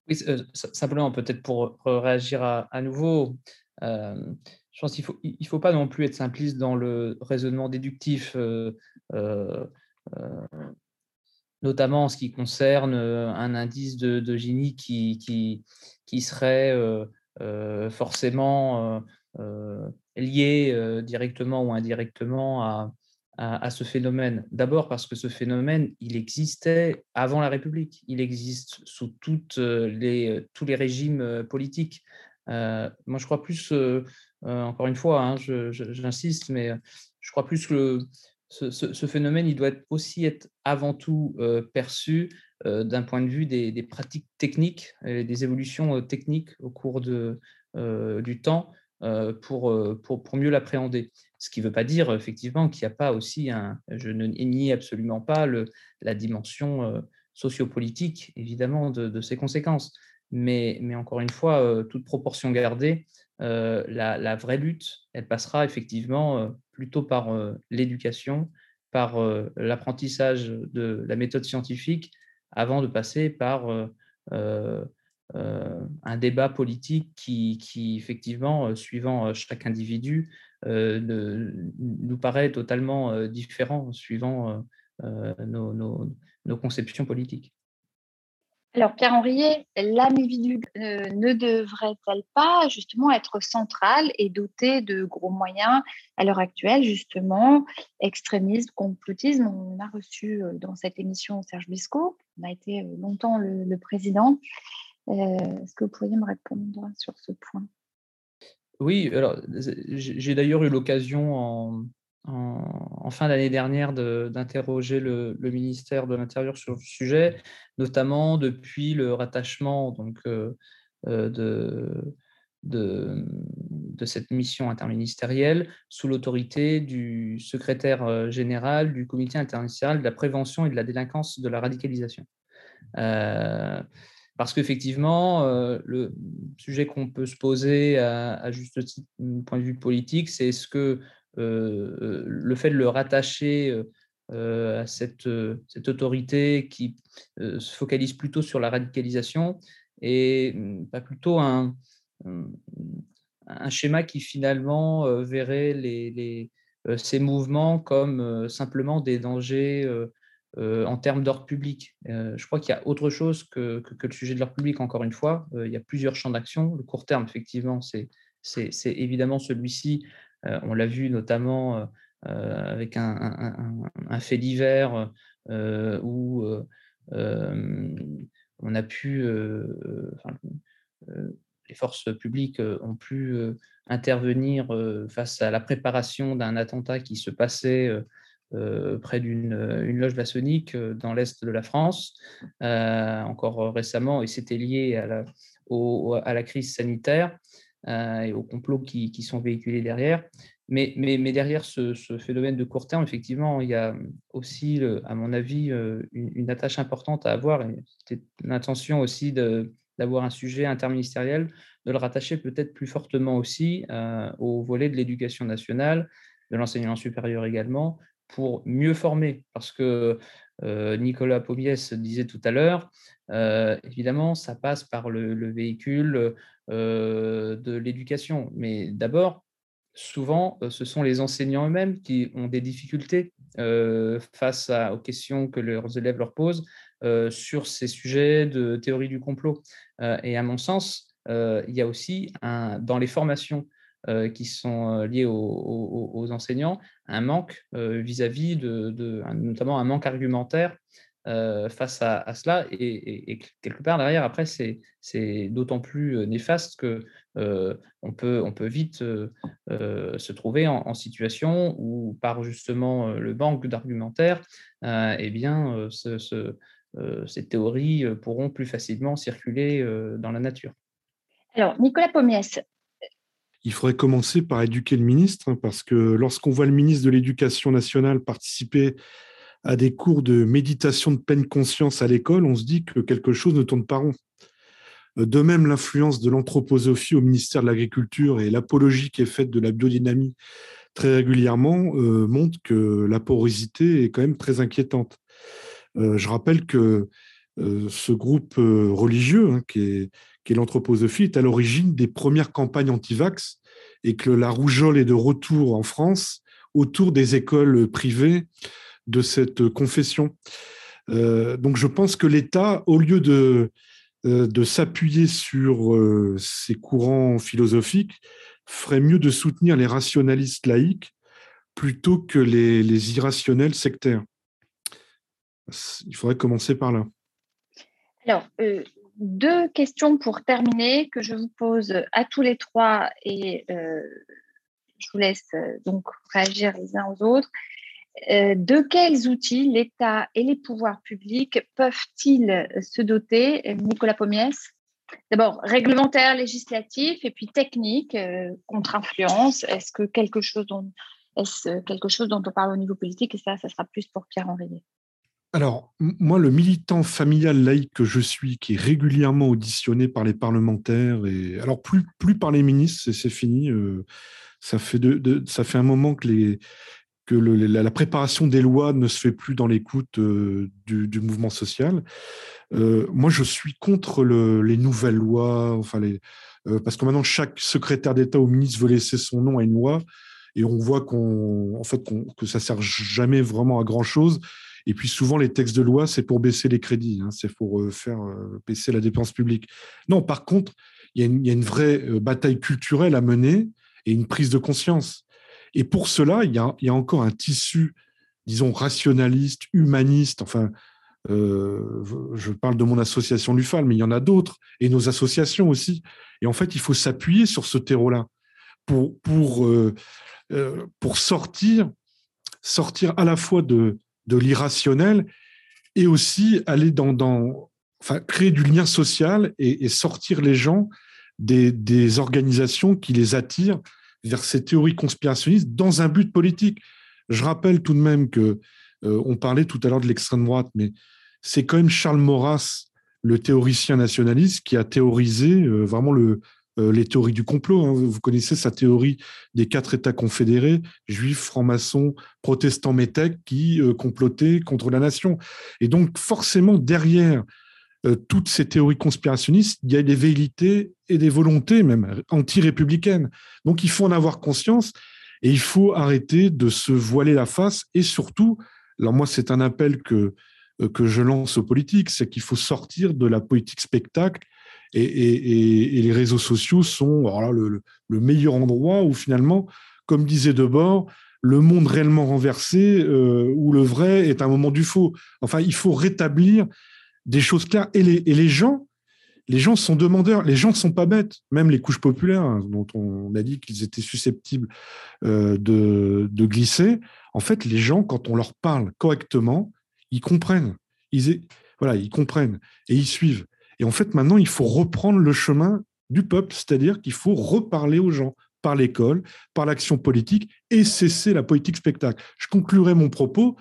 Oui, euh, simplement, peut-être pour réagir à, nouveau, je pense qu'il ne faut, il faut pas non plus être simpliste dans le raisonnement déductif, notamment en ce qui concerne un indice de, de Gini qui, qui, qui serait forcément lié euh, directement ou indirectement à, à, ce phénomène. D'abord parce que ce phénomène, il existait avant la République. Il existe sous toutes euh, les, euh, tous les régimes politiques. moi, je crois plus, encore une fois, hein, j'insiste, mais je crois plus que ce, phénomène, il doit aussi être avant tout perçu d'un point de vue des, des pratiques techniques, et des évolutions techniques au cours de, du temps euh, pour, euh, pour, pour, mieux l'appréhender. Ce qui ne veut pas dire effectivement qu'il n'y a pas aussi un, je ne nie absolument pas la dimension euh, sociopolitique, évidemment, de, de, ses conséquences. Mais, encore une fois, toute proportion gardée, la, vraie lutte, elle passera effectivement plutôt par l'éducation, par l'apprentissage de la méthode scientifique, avant de passer par euh, un débat politique qui, effectivement, euh, suivant euh, chaque individu, nous paraît totalement différent suivant nos, nos, conceptions politiques. Alors, Pierre-Henriet, l'individu ne devrait-elle pas justement être centrale et dotée de gros moyens à l'heure actuelle, justement, extrémisme, complotisme On a reçu dans cette émission Serge Bisco, on a été longtemps le président. Euh, est-ce que vous pourriez me répondre sur ce point? Oui, alors j'ai d'ailleurs eu l'occasion en, fin d'année dernière d'interroger le, ministère de l'Intérieur sur le sujet, notamment depuis le rattachement donc, euh, euh, de, cette mission interministérielle sous l'autorité du secrétaire général du Comité international de la prévention et de la délinquance de la radicalisation. Parce qu'effectivement, euh, le sujet qu'on peut se poser à, juste titre, point de vue politique, c'est est-ce que euh, le fait de le rattacher à cette, autorité qui se focalise plutôt sur la radicalisation et mm, pas plutôt un, schéma qui finalement verrait ces mouvements comme simplement des dangers en termes d'ordre public. je crois qu'il y a autre chose que, que, le sujet de l'ordre public, encore une fois. il y a plusieurs champs d'action. Le court terme, effectivement, c'est évidemment celui-ci. on l'a vu notamment euh, avec un, fait divers euh, où euh, on a pu, les forces publiques ont pu intervenir face à la préparation d'un attentat qui se passait près d'une loge maçonnique dans l'est de la France, encore récemment, et c'était lié à la, à la, crise sanitaire et aux complots qui, qui, sont véhiculés derrière. Mais, derrière ce, phénomène de court terme, effectivement, il y a aussi, à mon avis, euh, une, attache importante à avoir. C'était l'intention aussi d'avoir un sujet interministériel, de le rattacher peut-être plus fortement aussi euh, au volet de l'éducation nationale, de l'enseignement supérieur également, pour mieux former. Parce que Nicolas Pomiès disait tout à l'heure, évidemment, ça passe par le véhicule de l'éducation. Mais d'abord, souvent, ce sont les enseignants eux-mêmes qui ont des difficultés face aux questions que leurs élèves leur posent sur ces sujets de théorie du complot. et à mon sens, il y a aussi dans les formations qui sont liées aux, enseignants un manque vis-à-vis de, notamment un manque argumentaire euh, face à, cela. Et, quelque part derrière, après, c'est d'autant plus euh, néfaste que euh, on, peut, on peut vite se trouver en, situation où, par justement le manque d'argumentaire, eh bien, ces théories pourront plus facilement circuler dans la nature. Alors, Nicolas Pommiès, il faudrait commencer par éduquer le ministre, hein, parce que lorsqu'on voit le ministre de l'Éducation nationale participer à des cours de méditation de pleine conscience à l'école, on se dit que quelque chose ne tourne pas rond. De même, l'influence de l'anthroposophie au ministère de l'Agriculture et l'apologie qui est faite de la biodynamie très régulièrement euh, montre que la porosité est quand même très inquiétante. Euh, je rappelle que euh, ce groupe religieux, hein, qui est, qui est l'anthroposophie, est à l'origine des premières campagnes anti-vax et que la rougeole est de retour en France autour des écoles privées de cette confession. Euh, donc je pense que l'État, au lieu de, euh, de s'appuyer sur euh, ces courants philosophiques, ferait mieux de soutenir les rationalistes laïcs plutôt que les, les irrationnels sectaires. Il faudrait commencer par là. Alors, deux questions pour terminer que je vous pose à tous les trois et je vous laisse donc réagir les uns aux autres. Euh, de quels outils l'État et les pouvoirs publics peuvent-ils se doter, Nicolas Pommiès? D'abord, réglementaire, législatif, et puis technique, euh, contre-influence. Est-ce que quelque chose dont est quelque chose dont on parle au niveau politique? Et ça, ça sera plus pour Pierre Henriet. Alors, moi, le militant familial laïque que je suis, qui est régulièrement auditionné par les parlementaires, et alors plus, plus par les ministres, c'est fini. Euh, ça, fait ça fait un moment que la, préparation des lois ne se fait plus dans l'écoute euh, du, mouvement social. Euh, moi, je suis contre les nouvelles lois, parce que maintenant chaque secrétaire d'État ou ministre veut laisser son nom à une loi, et on voit qu'on, fait, que ça sert jamais vraiment à grand chose. Et puis souvent, les textes de loi, c'est pour baisser les crédits, hein, c'est pour faire baisser la dépense publique. Non, par contre, il y, a une vraie bataille culturelle à mener et une prise de conscience. Et pour cela, il y a, encore un tissu, disons, rationaliste, humaniste, enfin, euh, je parle de mon association Lufal, mais il y en a d'autres, et nos associations aussi. Et en fait, il faut s'appuyer sur ce terreau-là pour, pour, euh, euh, pour sortir, sortir à la fois de, de l'irrationnel et aussi aller dans, dans enfin, créer du lien social et, sortir les gens des, des, organisations qui les attirent vers ces théories conspirationnistes dans un but politique. Je rappelle tout de même que euh, on parlait tout à l'heure de l'extrême droite, mais c'est quand même Charles Maurras, le théoricien nationaliste, qui a théorisé euh, vraiment le, les théories du complot. Hein. Vous connaissez sa théorie des quatre États confédérés, juifs, francs-maçons, protestants, métèques, qui complotaient contre la nation. Et donc, forcément, derrière toutes ces théories conspirationnistes, il y a des velléités et des volontés même anti-républicaines. Donc, il faut en avoir conscience et il faut arrêter de se voiler la face et surtout, alors moi, c'est un appel que euh, que je lance aux politiques, c'est qu'il faut sortir de la politique spectacle et, les réseaux sociaux sont le, meilleur endroit où finalement, comme disait Debord, le monde réellement renversé euh, où le vrai est un moment du faux. Enfin, il faut rétablir des choses claires. Et les, gens, les gens sont demandeurs, les gens ne sont pas bêtes, même les couches populaires, hein, dont on a dit qu'ils étaient susceptibles euh, de, glisser. En fait, les gens, quand on leur parle correctement, ils comprennent. Voilà, ils comprennent et ils suivent. Et en fait, maintenant, il faut reprendre le chemin du peuple, c'est-à-dire qu'il faut reparler aux gens par l'école, par l'action politique et cesser la politique spectacle. Je conclurai mon propos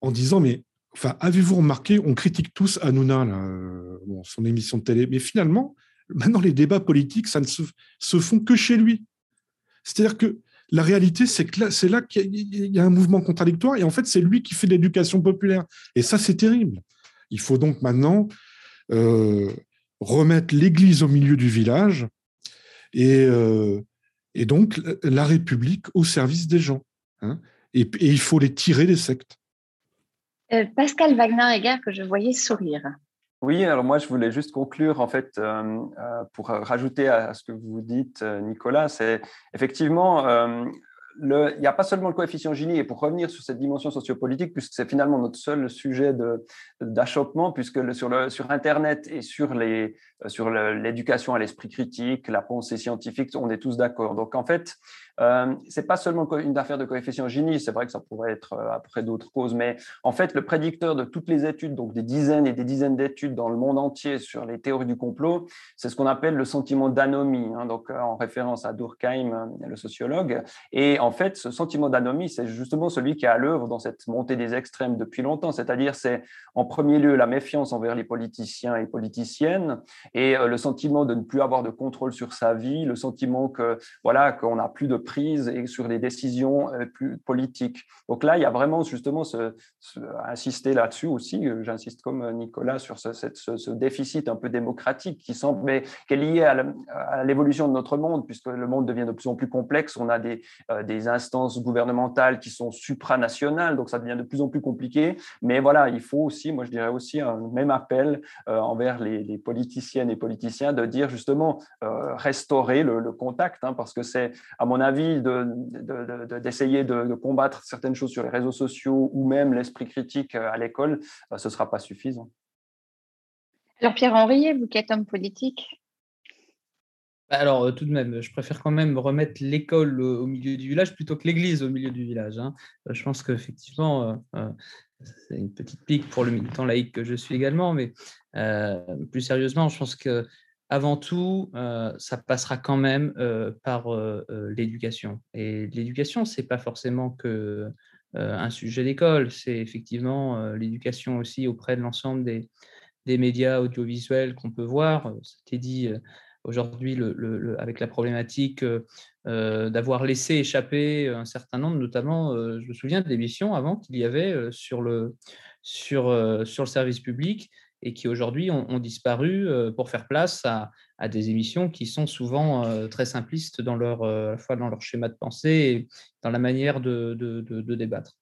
en disant, mais enfin, avez-vous remarqué, on critique tous Hanouna, euh, son émission de télé, mais finalement, maintenant, les débats politiques, ça ne se, se font que chez lui. C'est-à-dire que la réalité, c'est que c'est là qu'il y a un mouvement contradictoire et en fait, c'est lui qui fait l'éducation populaire. Et ça, c'est terrible. Il faut donc maintenant remettre l'Église au milieu du village et, euh, et, donc la République au service des gens. Hein. et, il faut les tirer des sectes. Euh, Pascal Wagner-Egger, que je voyais sourire. Oui, alors moi je voulais juste conclure en fait euh, euh, pour rajouter à, ce que vous dites, euh, Nicolas, c'est effectivement il n'y a pas seulement le coefficient Gini, et pour revenir sur cette dimension sociopolitique, puisque c'est finalement notre seul sujet d'achoppement, puisque sur, le, sur Internet et sur l'éducation à l'esprit critique, la pensée scientifique, on est tous d'accord. Donc en fait, euh, c'est pas seulement une affaire de coefficient Gini, c'est vrai que ça pourrait être euh, après d'autres causes, mais en fait, le prédicteur de toutes les études, donc des dizaines et des dizaines d'études dans le monde entier sur les théories du complot, c'est ce qu'on appelle le sentiment d'anomie, hein, donc euh, en référence à Durkheim, euh, le sociologue. Et en fait, ce sentiment d'anomie, c'est justement celui qui est à l'œuvre dans cette montée des extrêmes depuis longtemps, c'est-à-dire c'est en premier lieu la méfiance envers les politiciens et politiciennes et le sentiment de ne plus avoir de contrôle sur sa vie, le sentiment que voilà qu'on n'a plus de prise et sur les décisions euh, plus politiques. Donc là, il y a vraiment justement ce, insister là-dessus aussi. Euh, j'insiste comme Nicolas sur ce, déficit un peu démocratique qui semble, mais qui est lié à l'évolution de notre monde, puisque le monde devient de plus en plus complexe. On a des, euh, instances gouvernementales qui sont supranationales, donc ça devient de plus en plus compliqué. Mais voilà, il faut aussi, moi je dirais aussi un même appel envers les, politiciennes et politiciens de dire justement restaurer le, contact, hein, parce que c'est, à mon avis, d'essayer de, combattre certaines choses sur les réseaux sociaux ou même l'esprit critique euh, à l'école, euh, ce ne sera pas suffisant. Alors Pierre Henriet, vous qui êtes homme politique bah, alors, euh, tout de même, je préfère quand même remettre l'école au milieu du village plutôt que l'église au milieu du village. Hein. Je pense qu'effectivement, c'est une petite pique pour le militant laïque que je suis également, mais plus sérieusement, je pense que avant tout, euh, ça passera quand même euh, par euh, l'éducation. Et l'éducation, ce n'est pas forcément que un sujet d'école, c'est effectivement l'éducation aussi auprès de l'ensemble des, des, médias audiovisuels qu'on peut voir. C'était dit aujourd'hui avec la problématique d'avoir laissé échapper un certain nombre, notamment, je me souviens d'émissions avant qu'il y avait sur, le, sur, sur le service public et qui aujourd'hui ont, disparu euh, pour faire place à, des émissions qui sont souvent euh, très simplistes dans leur, euh, à la fois dans leur schéma de pensée et dans la manière de, débattre.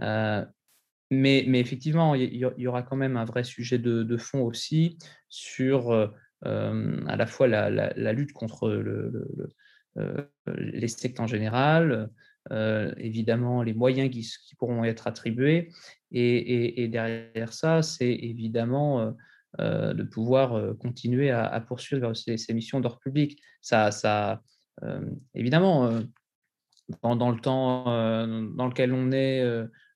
mais, mais, effectivement, il y, aura quand même un vrai sujet de, fond aussi sur à la fois la, lutte contre les sectes en général, évidemment les moyens qui, pourront être attribués, et, derrière ça, c'est évidemment euh, euh, de pouvoir euh, continuer à, poursuivre ces, missions d'ordre public. Ça évidemment, dans, le temps dans lequel on est,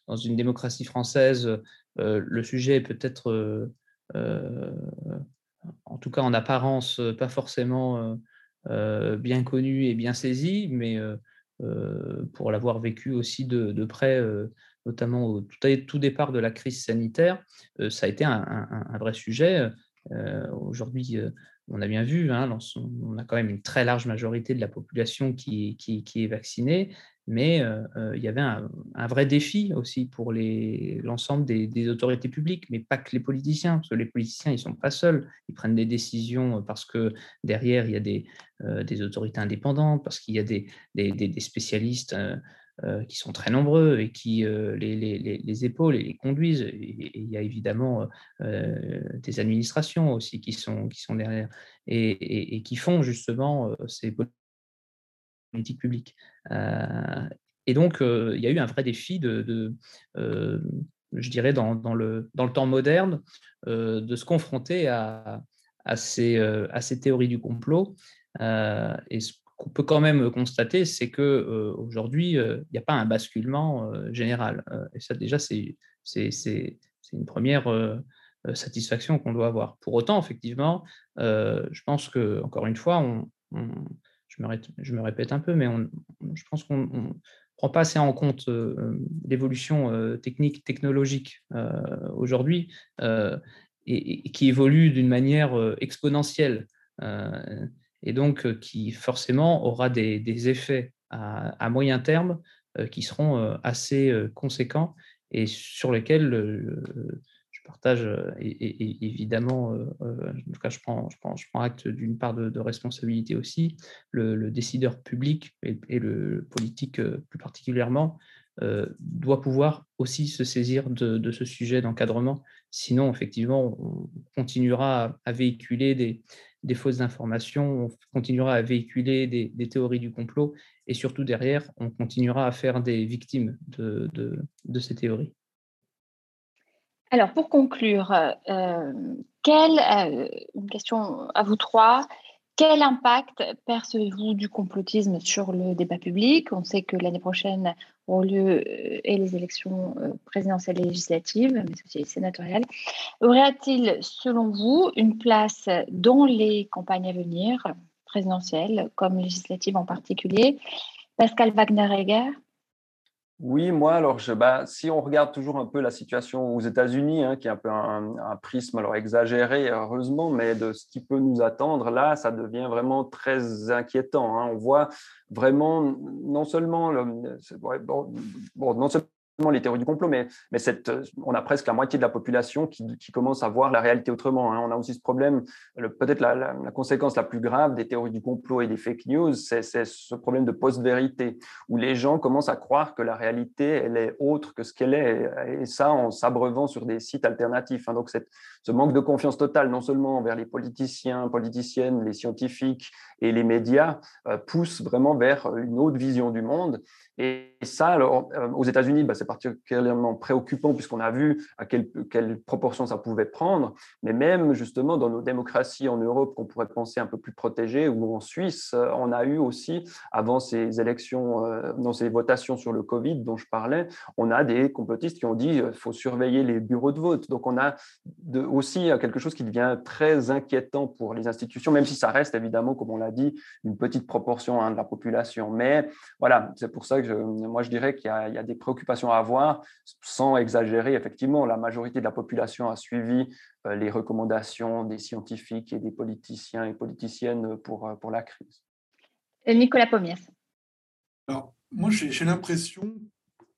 dans une démocratie française, le sujet est peut-être, en tout cas en apparence, pas forcément bien connu et bien saisi, mais pour l'avoir vécu aussi de, près notamment au tout, départ de la crise sanitaire, euh, ça a été un, vrai sujet. Aujourd'hui, on a bien vu, hein, on a quand même une très large majorité de la population qui, est vaccinée, mais euh, euh, il y avait un, vrai défi aussi pour l'ensemble des, autorités publiques, mais pas que les politiciens, parce que les politiciens, ils ne sont pas seuls, ils prennent des décisions parce que derrière, il y a des, euh, autorités indépendantes, parce qu'il y a des, spécialistes euh, qui sont très nombreux et qui euh, les, les, épaules et les conduisent. Et, il y a évidemment euh, des administrations aussi qui sont, qui sont derrière et, et qui font justement ces politiques publiques. et donc, il y a eu un vrai défi de, de je dirais, dans, le, dans le temps moderne, de se confronter à, à, ces, à ces théories du complot. et ce qu'on peut quand même constater, c'est que euh, aujourd'hui, euh, il n'y a pas un basculement euh, général. et ça, déjà, c'est une première satisfaction qu'on doit avoir. Pour autant, effectivement, je pense que, encore une fois, on, je, me répète un peu, mais je pense qu'on ne prend pas assez en compte l'évolution technique, technologique aujourd'hui, et, qui évolue d'une manière exponentielle et donc euh, qui forcément aura des, effets à, moyen terme euh, qui seront euh, assez conséquents et sur lesquels partage et, évidemment, en tout cas, je prends, acte d'une part de, responsabilité aussi. Le, décideur public et, le politique plus particulièrement doit pouvoir aussi se saisir de, ce sujet d'encadrement. Sinon, effectivement, on continuera à véhiculer des fausses informations, on continuera à véhiculer des, théories du complot et surtout derrière, on continuera à faire des victimes de, ces théories. Alors pour conclure, euh, quelle, euh, une question à vous trois, quel impact percevez-vous du complotisme sur le débat public? On sait que l'année prochaine auront lieu euh, et les élections présidentielles et législatives, mais aussi sénatoriales. Aurait-il, selon vous, une place dans les campagnes à venir, présidentielles comme législatives en particulier? Pascal Wagner-Egger oui, moi, alors, je, bah, si on regarde toujours un peu la situation aux États-Unis, hein, qui est un peu un, prisme alors exagéré, heureusement, mais de ce qui peut nous attendre, là, ça devient vraiment très inquiétant. Hein. On voit vraiment non seulement, le, bon, bon, non seulement les théories du complot, mais, euh, on a presque la moitié de la population qui, commence à voir la réalité autrement. Hein. On a aussi ce problème, peut-être la, conséquence la plus grave des théories du complot et des fake news, c'est ce problème de post-vérité, où les gens commencent à croire que la réalité, elle est autre que ce qu'elle est, et ça en s'abreuvant sur des sites alternatifs. Hein. Donc, ce manque de confiance totale, non seulement envers les politiciens, politiciennes, les scientifiques et les médias, euh, pousse vraiment vers une autre vision du monde. Et ça, alors, euh, aux États-Unis, bah, c'est particulièrement préoccupant puisqu'on a vu à quelle, quelle, proportion ça pouvait prendre. Mais même justement dans nos démocraties en Europe qu'on pourrait penser un peu plus protégées ou en Suisse, euh, on a eu aussi, avant ces élections, euh, dans ces votations sur le Covid dont je parlais, on a des complotistes qui ont dit qu'il faut surveiller les bureaux de vote. Donc on a aussi quelque chose qui devient très inquiétant pour les institutions, même si ça reste évidemment, comme on l'a dit, une petite proportion hein, de la population. Mais voilà, c'est pour ça que moi, je dirais qu'il y, a des préoccupations à avoir, sans exagérer. Effectivement, la majorité de la population a suivi euh, les recommandations des scientifiques et des politiciens et politiciennes pour, euh, pour la crise. Nicolas Pommiers. Alors, moi, j'ai l'impression,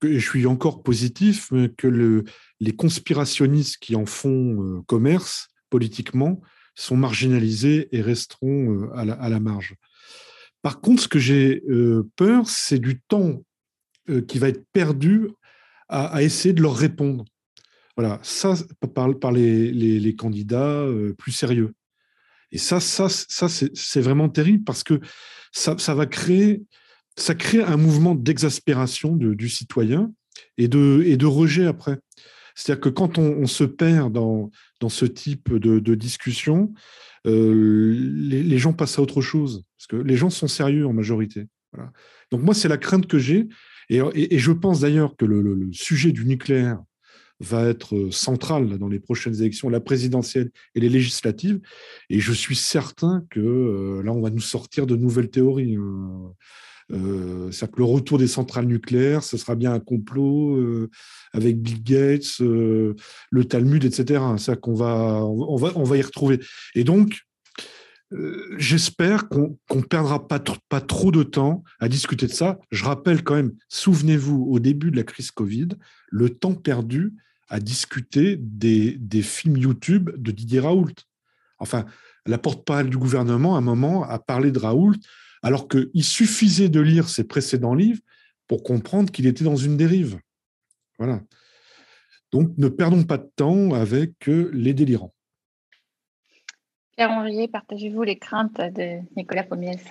et je suis encore positif, que le, les conspirationnistes qui en font euh, commerce politiquement sont marginalisés et resteront à la, à la marge. Par contre, ce que j'ai euh, peur, c'est du temps euh, qui va être perdu à, essayer de leur répondre. Voilà, ça par, par les, candidats euh, plus sérieux. Et ça, ça, ça c'est vraiment terrible parce que ça, va créer, ça crée un mouvement d'exaspération du citoyen et de, et de rejet après. C'est-à-dire que quand on, se perd dans, dans ce type de, de discussion, euh, les, gens passent à autre chose, parce que les gens sont sérieux en majorité. Donc moi, c'est la crainte que j'ai, et, je pense d'ailleurs que le, sujet du nucléaire va être central dans les prochaines élections, la présidentielle et les législatives, et je suis certain que euh, là, on va nous sortir de nouvelles théories. Hein. C'est-à-dire que le retour des centrales nucléaires, ce sera bien un complot avec Bill Gates, le Talmud, etc. C'est qu'on va, on va, on va y retrouver. Et donc, j'espère qu'on ne perdra pas, pas trop de temps à discuter de ça. Je rappelle quand même, souvenez-vous, au début de la crise Covid, le temps perdu à discuter des, des films YouTube de Didier Raoult. Enfin, la porte-parole du gouvernement, à un moment, a parlé de Raoult, alors qu'il suffisait de lire ses précédents livres pour comprendre qu'il était dans une dérive. Voilà. Donc, ne perdons pas de temps avec euh, les délirants. Pierre Henrier, partagez-vous les craintes de Nicolas Pomiès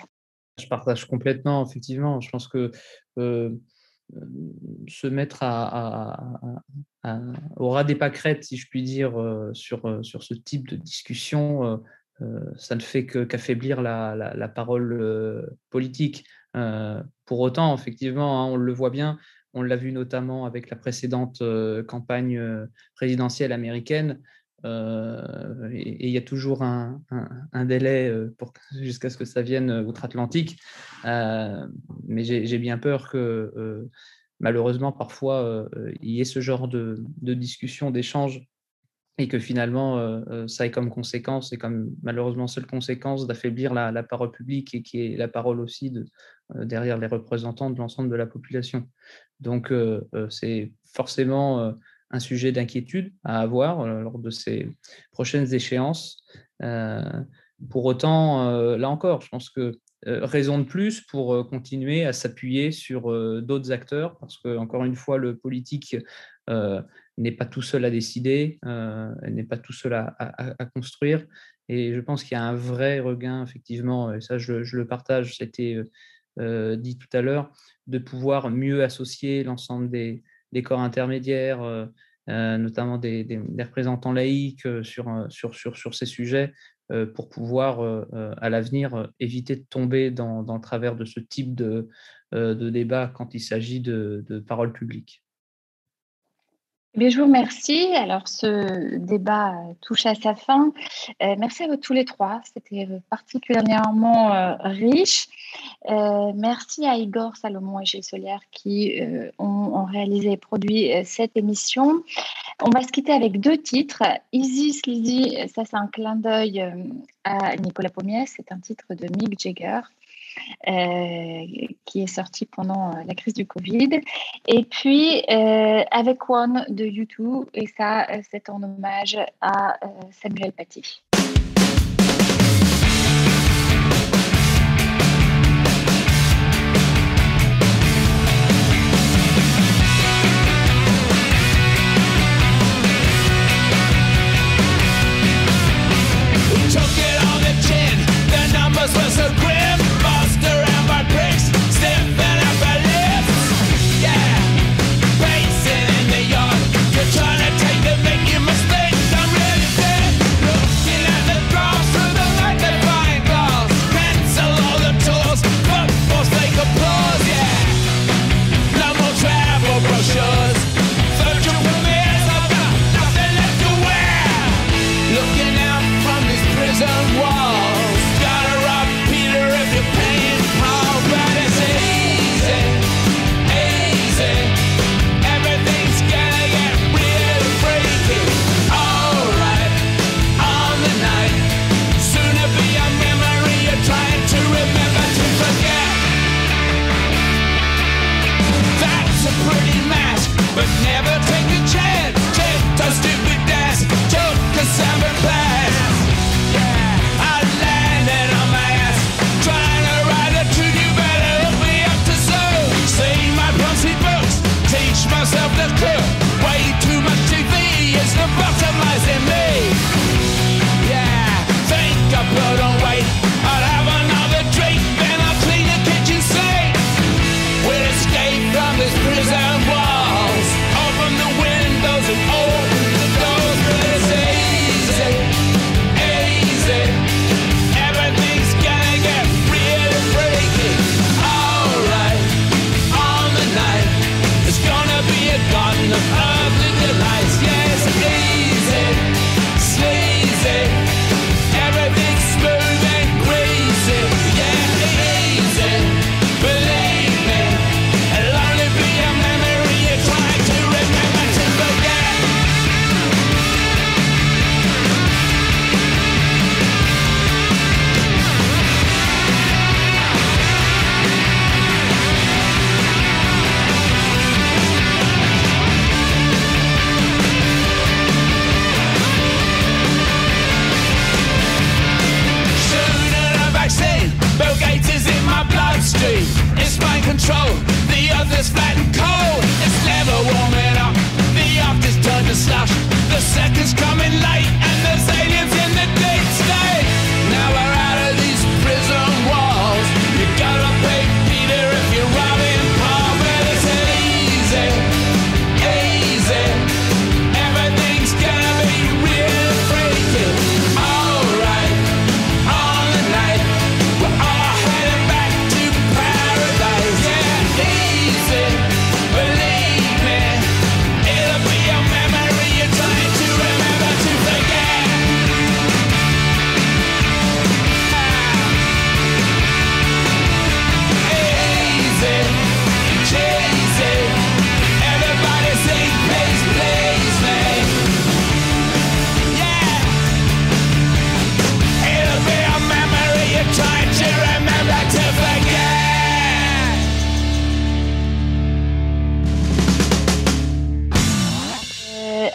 Je partage complètement, effectivement. Je pense que euh, euh, se mettre à, au ras des pâquerettes, si je puis dire, sur, sur ce type de discussion, ça ne fait qu'affaiblir la, parole politique. pour autant, effectivement, hein, on le voit bien, on l'a vu notamment avec la précédente euh, campagne euh, présidentielle américaine. Euh, et il y a toujours un, délai jusqu'à ce que ça vienne outre-Atlantique. mais j'ai bien peur que malheureusement, parfois, il y ait ce genre de, de discussion, d'échange et que finalement, euh, euh, ça ait comme conséquence, et comme malheureusement seule conséquence, d'affaiblir la, parole publique et qui est la parole aussi euh, derrière les représentants de l'ensemble de la population. Donc, c'est forcément un sujet d'inquiétude à avoir lors de ces prochaines échéances. pour autant, là encore, je pense que raison de plus pour continuer à s'appuyer sur d'autres acteurs, parce que, encore une fois, le politique n'est pas tout seul à décider, euh, n'est pas tout seul à, construire. Et je pense qu'il y a un vrai regain, effectivement, et ça je, le partage, c'était euh, euh, dit tout à l'heure, de pouvoir mieux associer l'ensemble des, corps intermédiaires, notamment des, représentants sur, sur, sur, sur ces sujets, pour pouvoir à l'avenir éviter de tomber dans, le travers de ce type de, de débat quand il s'agit de, de paroles publiques. Eh je vous remercie. Alors, ce débat touche à sa fin. Euh, merci à vous tous les trois. C'était particulièrement euh, riche. Euh, merci à Igor Salomon et Gilles Solière qui ont, réalisé et produit cette émission. On va se quitter avec deux titres. Isis Lizzy, ça c'est un clin d'œil à Nicolas Pommier. C'est un titre de Mick Jagger. Euh, qui est sorti pendant euh, la crise du Covid. Et puis, euh, avec One de YouTube, et ça, c'est en hommage à Samuel Paty.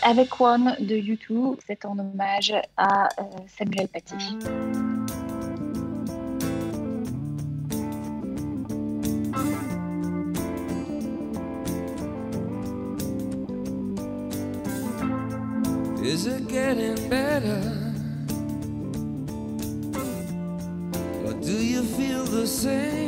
avec One de YouTube. C'est en hommage à euh, Samuel Paty. Is it getting better? Or do you feel the same?